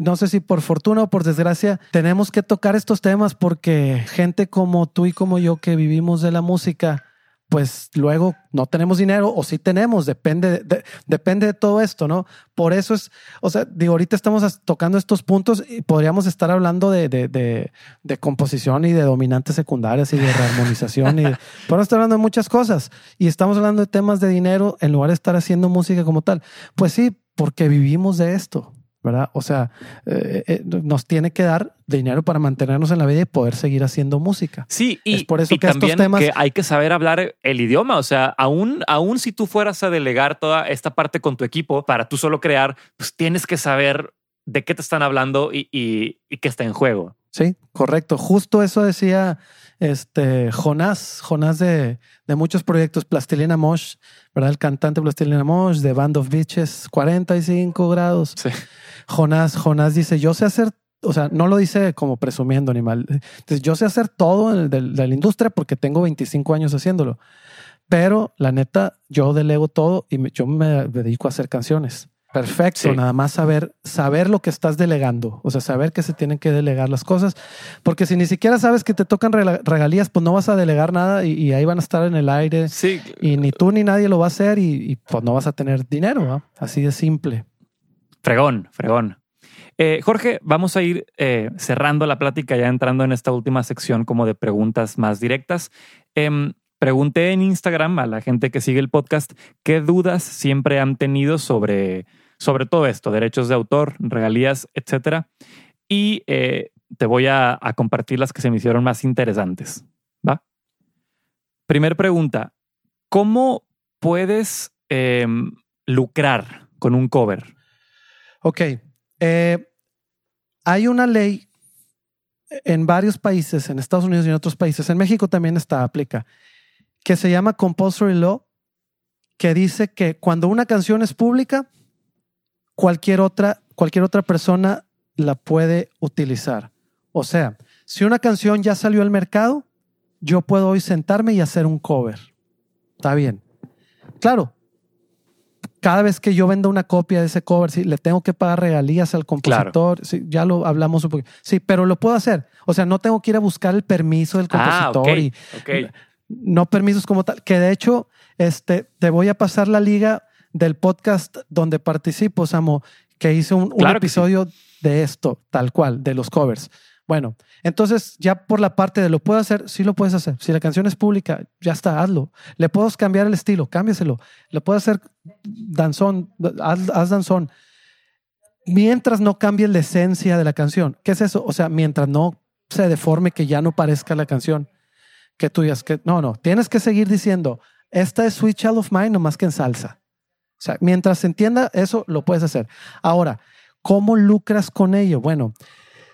no sé si por fortuna o por desgracia tenemos que tocar estos temas porque gente como tú y como yo que vivimos de la música, pues luego no tenemos dinero o sí tenemos, depende de, depende de todo esto, ¿no? Por eso es, o sea, digo, ahorita estamos tocando estos puntos y podríamos estar hablando de, de, de, de composición y de dominantes secundarias y de rearmonización y de- podemos estar hablando de muchas cosas y estamos hablando de temas de dinero en lugar de estar haciendo música como tal. Pues sí, porque vivimos de esto. ¿Verdad? O sea, eh, eh, nos tiene que dar dinero para mantenernos en la vida y poder seguir haciendo música. Sí, y, Es por eso y que estos también temas- que hay que saber hablar el idioma. O sea, aún, aún si tú fueras a delegar toda esta parte con tu equipo para tú solo crear, pues tienes que saber de qué te están hablando y, y, y qué está en juego. Sí, correcto. Justo eso decía este Jonás, Jonás de, de muchos proyectos, Plastilina Mosh, ¿verdad? El cantante Plastilina Mosh de Band of Bitches, 45 grados. Sí. Jonás, Jonás dice, yo sé hacer, o sea, no lo dice como presumiendo ni mal. Entonces, yo sé hacer todo en el de la industria porque tengo 25 años haciéndolo. Pero la neta, yo delego todo y me- yo me dedico a hacer canciones. Perfecto, Sí. nada más saber, saber lo que estás delegando, o sea, saber que se tienen que delegar las cosas, porque si ni siquiera sabes que te tocan regalías, pues no vas a delegar nada y, y ahí van a estar en el aire Sí, y ni tú ni nadie lo va a hacer y, y, pues no vas a tener dinero, así de simple. Fregón, fregón. Eh, Jorge, vamos a ir eh, cerrando la plática, ya entrando en esta última sección como de preguntas más directas. Em, pregunté en Instagram a la gente que sigue el podcast qué dudas siempre han tenido sobre, sobre todo esto, derechos de autor, regalías, etcétera. Y eh, te voy a, a compartir las que se me hicieron más interesantes. ¿Va? Primer pregunta: ¿Cómo puedes em, lucrar con un cover? Ok, eh, hay una ley en varios países, en Estados Unidos y en otros países, en México también está, aplica, que se llama Compulsory Law, que dice que cuando una canción es pública, cualquier otra, cualquier otra persona la puede utilizar. O sea, Si una canción ya salió al mercado, yo puedo hoy sentarme y hacer un cover. Está bien. Claro, cada vez que yo venda una copia de ese cover, sí, le tengo que pagar regalías al compositor. Sí, ya lo hablamos un poco. Sí, pero lo puedo hacer. O sea, no tengo que ir a buscar el permiso del Ah, compositor y no permisos como tal. Que de hecho, este, te voy a pasar la liga del podcast donde participo, Samo, que hice un, sí. episodio de esto, tal cual, de los covers. Bueno, entonces ya por la parte de lo puedo hacer, sí lo puedes hacer. Si la canción es pública, ya está, hazlo. Le puedes cambiar el estilo, cámbiaselo. Le puedes hacer danzón, haz, haz danzón. Mientras no cambie la esencia de la canción. ¿Qué es eso? O sea, mientras no se deforme, que ya no parezca la canción. Que tú digas que no, no, tienes que seguir diciendo, esta es Sweet Child of Mine, nomás que en salsa. Sea, mientras se entienda eso, lo puedes hacer. Ahora, ¿cómo lucras con ello? Bueno,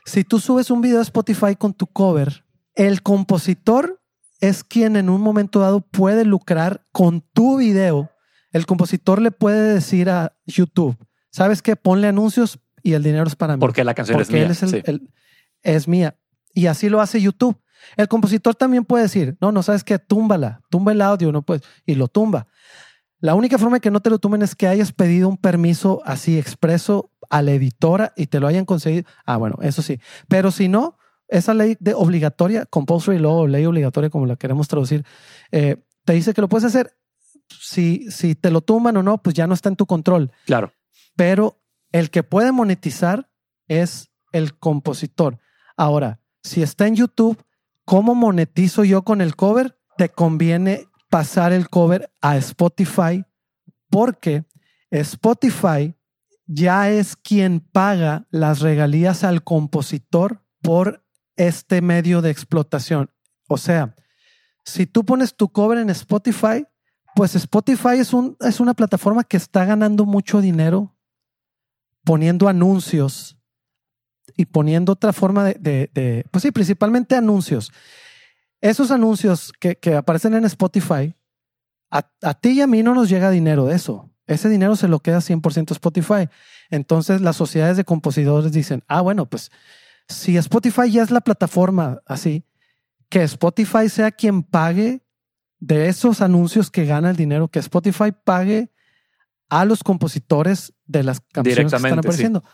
si tú subes un video a Spotify con tu cover, el compositor es quien en un momento dado puede lucrar con tu video. El compositor le puede decir a YouTube, ¿sabes qué? Ponle anuncios y el dinero es para mí. Porque la canción es mía. él es, el- sí. el- es mía. Y así lo hace YouTube. El compositor también puede decir, no, no sabes qué, túmbala, tumba el audio, no puedes, y lo tumba. La única forma de que no te lo tumben es que hayas pedido un permiso así expreso a la editora y te lo hayan conseguido. Ah, bueno, eso sí. Pero si no, esa ley de obligatoria, compulsory law o ley obligatoria, como la queremos traducir, eh, te dice que lo puedes hacer. Si, si te lo tumban o no, pues ya no está en tu control Claro. pero el que puede monetizar es el compositor. Ahora, si está en YouTube, ¿cómo monetizo yo con el cover? Te conviene pasar el cover a Spotify porque Spotify ya es quien paga las regalías al compositor por este medio de explotación. O sea, si tú pones tu cover en Spotify, pues Spotify es, un, es una plataforma que está ganando mucho dinero poniendo anuncios y poniendo otra forma de, de- de- pues sí, principalmente anuncios. Esos anuncios que, que aparecen en Spotify, a, a ti y a mí no nos llega dinero de eso. Ese dinero se lo queda 100% Spotify. Entonces las sociedades de compositores dicen, ah, bueno, pues si Spotify ya es la plataforma así, que Spotify sea quien pague de esos anuncios que gana el dinero, que Spotify pague a los compositores de las canciones que están sí. apareciendo.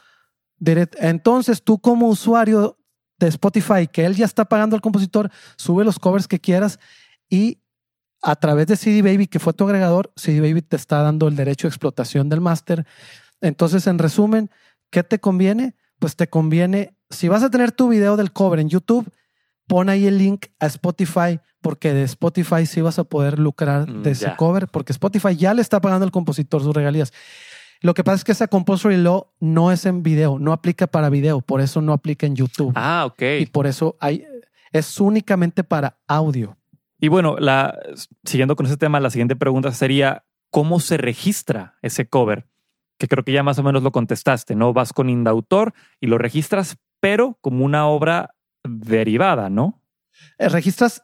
Direct- Entonces, tú como usuario de Spotify, que él ya está pagando al compositor, sube los covers que quieras y a través de CD Baby, que fue tu agregador, CD Baby te está dando el derecho de explotación del máster. Entonces, en resumen, ¿qué te conviene? Pues te conviene, si vas a tener tu video del cover en YouTube, pon ahí el link a Spotify, porque de Spotify sí vas a poder lucrar Mm, de ese cover, porque Spotify ya le está pagando al compositor sus regalías. Lo que pasa es que esa compulsory law no es en video, no aplica para video, por eso no aplica en YouTube. Ah, ok. Y por eso hay, es únicamente para audio. Y bueno, la, siguiendo con ese tema, la siguiente pregunta sería, ¿cómo se registra ese cover? Que creo que ya más o menos lo contestaste, ¿no? Vas con Indautor y lo registras, pero como una obra derivada, ¿no? Eh, registras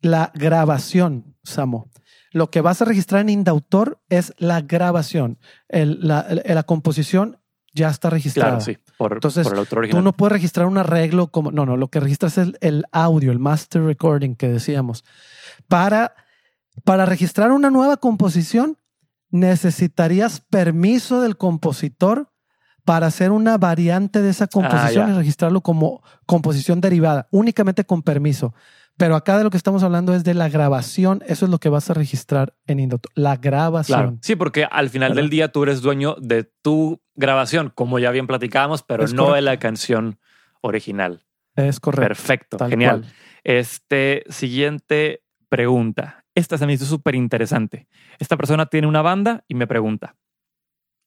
la grabación, Samo. Lo que vas a registrar en Indautor es la grabación. El- la, la composición ya está registrada. Claro, sí, por, Entonces, por el autor Tú no puedes registrar un arreglo como. No, no, lo que registras es el, el audio, el master recording que decíamos. Para, para registrar una nueva composición, necesitarías permiso del compositor para hacer una variante de esa composición Ah, ya. y registrarlo como composición derivada, únicamente con permiso. Pero acá de lo que estamos hablando es de la grabación. Eso es lo que vas a registrar en Indautor. La grabación. Claro. Sí, porque al final ¿Verdad? del día tú eres dueño de tu grabación, como ya bien platicábamos, pero Es no de la canción original. Es correcto. Perfecto, tal genial. cual. Este siguiente pregunta. Esta se me hizo súper interesante. Esta persona tiene una banda y me pregunta: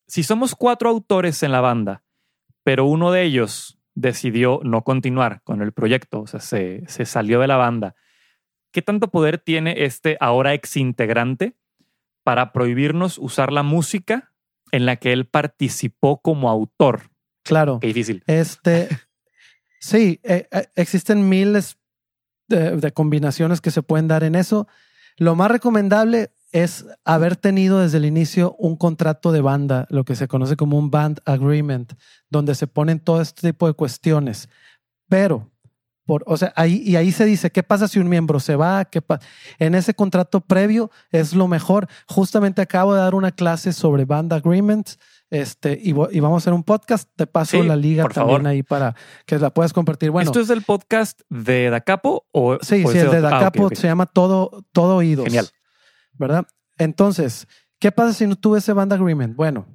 si somos cuatro autores en la banda, pero uno de ellos decidió no continuar con el proyecto, o sea, se, se salió de la banda, ¿qué tanto poder tiene este ahora exintegrante para prohibirnos usar la música en la que él participó como autor? Claro. Qué difícil. Este, sí, eh, eh, existen miles de, de combinaciones que se pueden dar en eso. Lo más recomendable es haber tenido desde el inicio un contrato de banda, lo que se conoce como un band agreement, donde se ponen todo este tipo de cuestiones. Pero, Por, o sea, ahí, y ahí se dice, ¿qué pasa si un miembro se va? ¿Qué en ese contrato previo es lo mejor. Justamente acabo de dar una clase sobre band agreements este, y, y vamos a hacer un podcast. Te paso la liga también ahí para que la puedas compartir. Bueno, ¿Esto es el podcast de Dacapo? O, sí, sí, el de Dacapo ah, se llama Todo, Todo Oídos. Genial. ¿Verdad? Entonces, ¿qué pasa si no tuve ese band agreement? Bueno,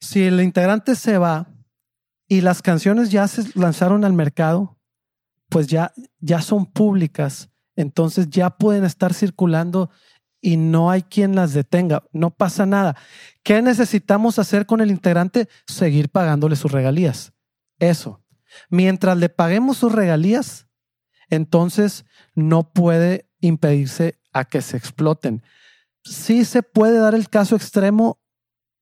si el integrante se va y las canciones ya se lanzaron al mercado, pues ya, ya son públicas, entonces ya pueden estar circulando y no hay quien las detenga, no pasa nada. ¿Qué necesitamos hacer con el integrante? Seguir pagándole sus regalías. Eso. Mientras le paguemos sus regalías, entonces no puede impedirse a que se exploten. Sí se puede dar el caso extremo,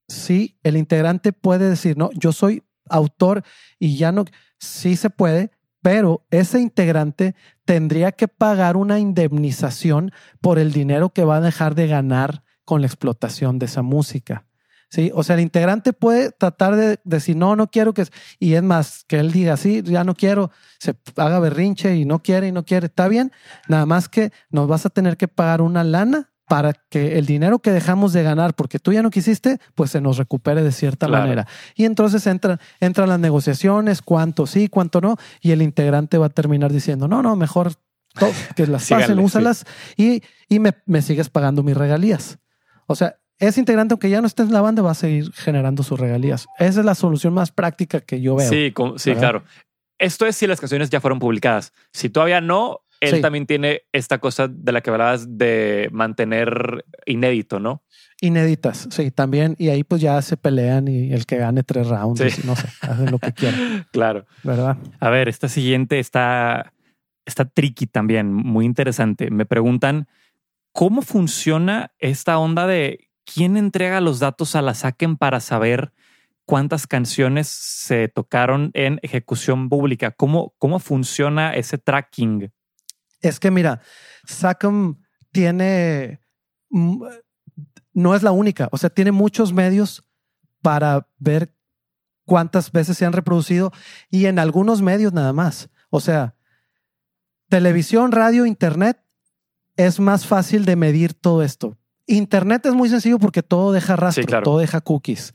sí, el integrante puede decir, no, yo soy autor y ya no, sí se puede, pero ese integrante tendría que pagar una indemnización por el dinero que va a dejar de ganar con la explotación de esa música. ¿Sí? O sea, el integrante puede tratar de decir, no, no quiero que... Y es más, que él diga, sí, ya no quiero, se haga berrinche y no quiere y no quiere, está bien, nada más que nos vas a tener que pagar una lana para que el dinero que dejamos de ganar porque tú ya no quisiste, pues se nos recupere de cierta manera. Y entonces entran entran las negociaciones, cuánto sí, cuánto no, y el integrante va a terminar diciendo, no, no, mejor que las pasen, úsalas y, y me, me, sigues pagando mis regalías. O sea, ese integrante, aunque ya no esté en la banda, va a seguir generando sus regalías. Esa es la solución más práctica que yo veo. Sí, sí, claro. Esto es si las canciones ya fueron publicadas. Si todavía no, él también tiene esta cosa de la que hablabas de mantener inédito, ¿no? Inéditas, sí, también. Y ahí pues ya se pelean y el que gane tres rounds, no sé, hacen lo que quieran. claro. ¿Verdad? A ver, esta siguiente está, está tricky también, muy interesante. Me preguntan, ¿cómo funciona esta onda de quién entrega los datos a la SACEM para saber cuántas canciones se tocaron en ejecución pública? ¿Cómo, cómo funciona ese tracking? Es que mira, SACM tiene, mm, no es la única, o sea, tiene muchos medios para ver cuántas veces se han reproducido y en algunos medios nada más. O sea, televisión, radio, internet, es más fácil de medir todo esto. Internet es muy sencillo porque todo deja rastro, todo deja cookies.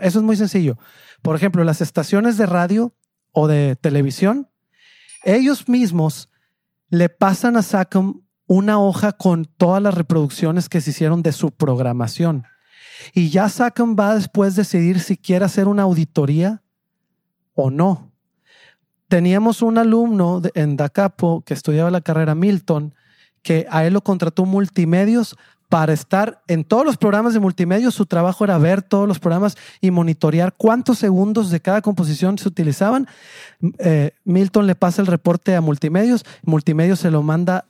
Eso es muy sencillo. Por ejemplo, las estaciones de radio o de televisión, ellos mismos le pasan a SACM una hoja con todas las reproducciones que se hicieron de su programación. Y ya SACM va después decidir si quiere hacer una auditoría o no. Teníamos un alumno en DACAPO que estudiaba la carrera Milton, que a él lo contrató Multimedios para estar en todos los programas de multimedios. Su trabajo era ver todos los programas y monitorear cuántos segundos de cada composición se utilizaban. Eh, Milton le pasa el reporte a multimedios. Multimedios se lo manda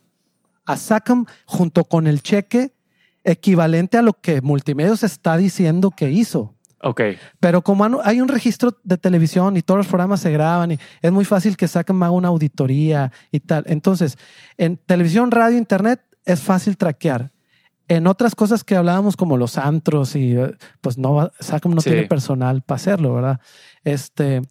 a SACAM junto con el cheque equivalente a lo que multimedios está diciendo que hizo. Ok. Pero como hay un registro de televisión y todos los programas se graban y es muy fácil que SACAM haga una auditoría y tal. Entonces, en televisión, radio, internet es fácil traquear en otras cosas que hablábamos como los antros y eh, pues no, SACM no tiene personal para hacerlo, ¿verdad? Este,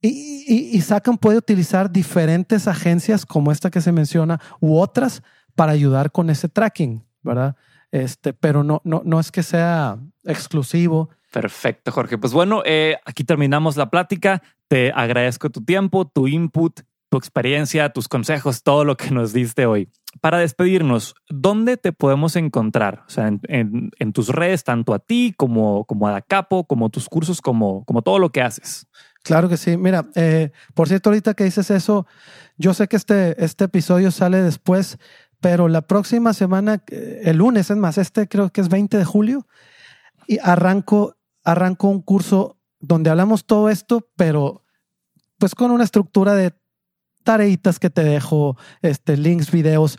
y, y, y SACM puede utilizar diferentes agencias como esta que se menciona u otras para ayudar con ese tracking, ¿verdad? Este, pero no, no, no es que sea exclusivo. Perfecto, Jorge. Pues bueno, eh, aquí terminamos la plática. Te agradezco tu tiempo, tu input, tu experiencia, tus consejos, todo lo que nos diste hoy para despedirnos, ¿dónde te podemos encontrar? O sea, en, tus redes, tanto a ti como, como a Capo, como tus cursos, como, como todo lo que haces. Claro que sí. Mira, eh, por cierto, ahorita que dices eso, yo sé que este, este episodio sale después, pero la próxima semana, eh, el lunes, es más, este creo que es 20 de julio, y arranco, arranco un curso donde hablamos todo esto, pero pues con una estructura de tareitas que te dejo, este, links, videos,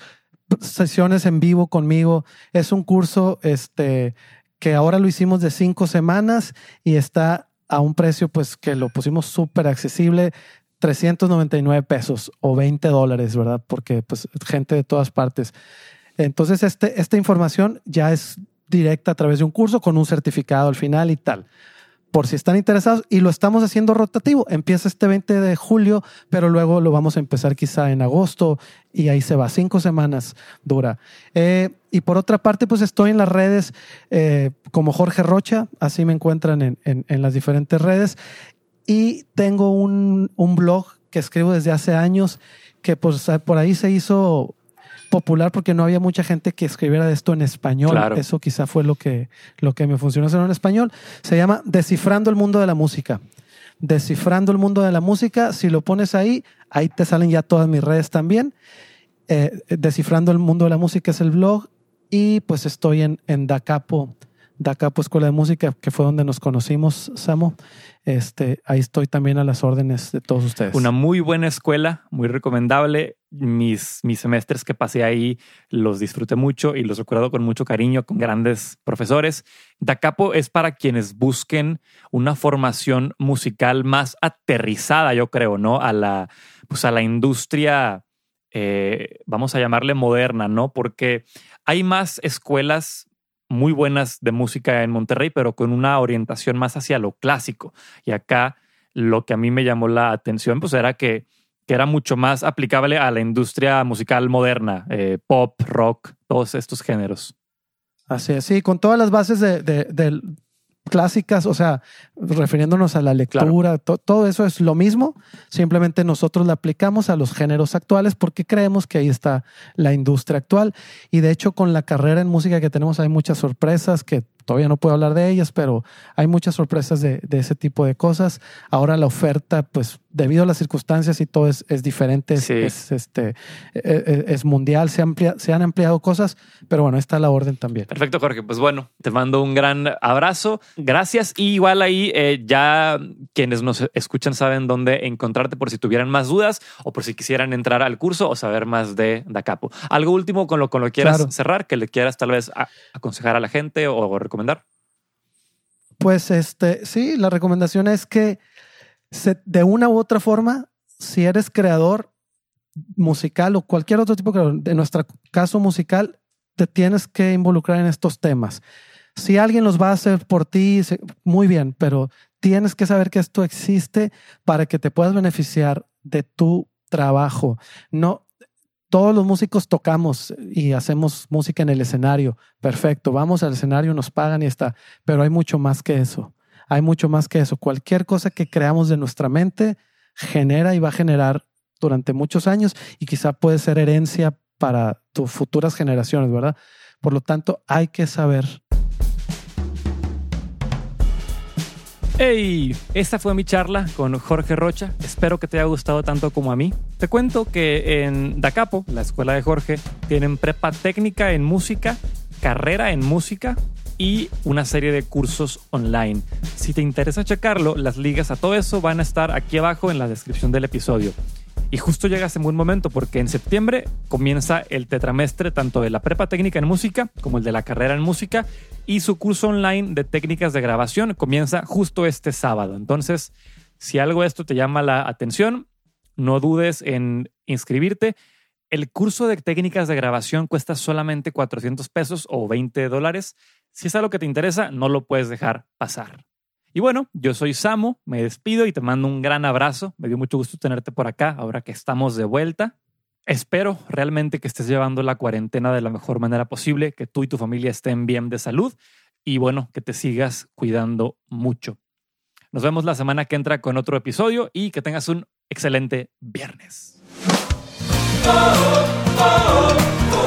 sesiones en vivo conmigo. Es un curso este, que ahora lo hicimos de cinco semanas y está a un precio pues que lo pusimos súper accesible, 399 pesos o 20 dólares, ¿verdad? Porque pues gente de todas partes. Entonces este, esta información ya es directa a través de un curso con un certificado al final y tal. Por si están interesados y lo estamos haciendo rotativo. Empieza este 20 de julio, pero luego lo vamos a empezar quizá en agosto y ahí se va. Cinco semanas dura. Eh, y por otra parte, pues estoy en las redes eh, como Jorge Rocha, así me encuentran en, en, las diferentes redes. Y tengo un, un blog que escribo desde hace años que pues por ahí se hizo popular porque no había mucha gente que escribiera de esto en español. Eso quizá fue lo que, lo que me funcionó hacer en español. Se llama Descifrando el mundo de la música. Descifrando el mundo de la música. Si lo pones ahí, ahí te salen ya todas mis redes también. Eh, Descifrando el mundo de la música es el blog. Y pues estoy en, en Dacapo, Dacapo Escuela de Música, que fue donde nos conocimos, Samo. Este, ahí estoy también a las órdenes de todos ustedes. Una muy buena escuela, muy recomendable. Mis, mis semestres que pasé ahí los disfruté mucho y los recuerdo con mucho cariño, con grandes profesores. Dacapo es para quienes busquen una formación musical más aterrizada, yo creo, ¿no? A la, pues a la industria, eh, vamos a llamarle moderna, ¿no? Porque hay más escuelas muy buenas de música en Monterrey, pero con una orientación más hacia lo clásico. Y acá lo que a mí me llamó la atención, pues era que, que era mucho más aplicable a la industria musical moderna, eh, pop, rock, todos estos géneros. Así es, sí, con todas las bases de, clásicas, o sea, refiriéndonos a la lectura, todo eso es lo mismo, simplemente nosotros la aplicamos a los géneros actuales porque creemos que ahí está la industria actual. Y de hecho con la carrera en música que tenemos hay muchas sorpresas que todavía no puedo hablar de ellas, pero hay muchas sorpresas de, ese tipo de cosas. Ahora la oferta, pues debido a las circunstancias y todo es, diferente, es, este, e, e, es, mundial, se, se han ampliado cosas, pero bueno, está la orden también. Perfecto, Jorge. Pues bueno, te mando un gran abrazo. Gracias. Y igual ahí eh, ya quienes nos escuchan saben dónde encontrarte por si tuvieran más dudas o por si quisieran entrar al curso o saber más de Dacapo. Algo último con lo, con lo quieras cerrar, que le quieras tal vez aconsejar a la gente o recomendar? Pues este, sí, la recomendación es que de una u otra forma, si eres creador musical o cualquier otro tipo de nuestro caso musical, te tienes que involucrar en estos temas. Si alguien los va a hacer por ti, muy bien, pero tienes que saber que esto existe para que te puedas beneficiar de tu trabajo. No, todos los músicos tocamos y hacemos música en el escenario. Perfecto, vamos al escenario, nos pagan y está. Pero hay mucho más que eso. Hay mucho más que eso. Cualquier cosa que creamos de nuestra mente genera y va a generar durante muchos años y quizá puede ser herencia para tus futuras generaciones, ¿verdad? Por lo tanto, hay que saber Hey, esta fue mi charla con Jorge Rocha. Espero que te haya gustado tanto como a mí. Te cuento que en Dacapo, la escuela de Jorge, tienen prepa técnica en música, carrera en música y una serie de cursos online. Si te interesa checarlo, las ligas a todo eso van a estar aquí abajo en la descripción del episodio. Y justo llegas en buen momento porque en septiembre comienza el tetramestre tanto de la prepa técnica en música como el de la carrera en música y su curso online de técnicas de grabación comienza justo este sábado. Entonces, si algo de esto te llama la atención, no dudes en inscribirte. El curso de técnicas de grabación cuesta solamente 400 pesos o 20 dólares. Si es algo que te interesa, no lo puedes dejar pasar. Y bueno, yo soy Samu, me despido y te mando un gran abrazo. Me dio mucho gusto tenerte por acá ahora que estamos de vuelta. Espero realmente que estés llevando la cuarentena de la mejor manera posible, que tú y tu familia estén bien de salud y bueno, que te sigas cuidando mucho. Nos vemos la semana que entra con otro episodio y que tengas un excelente viernes. oh, oh, oh,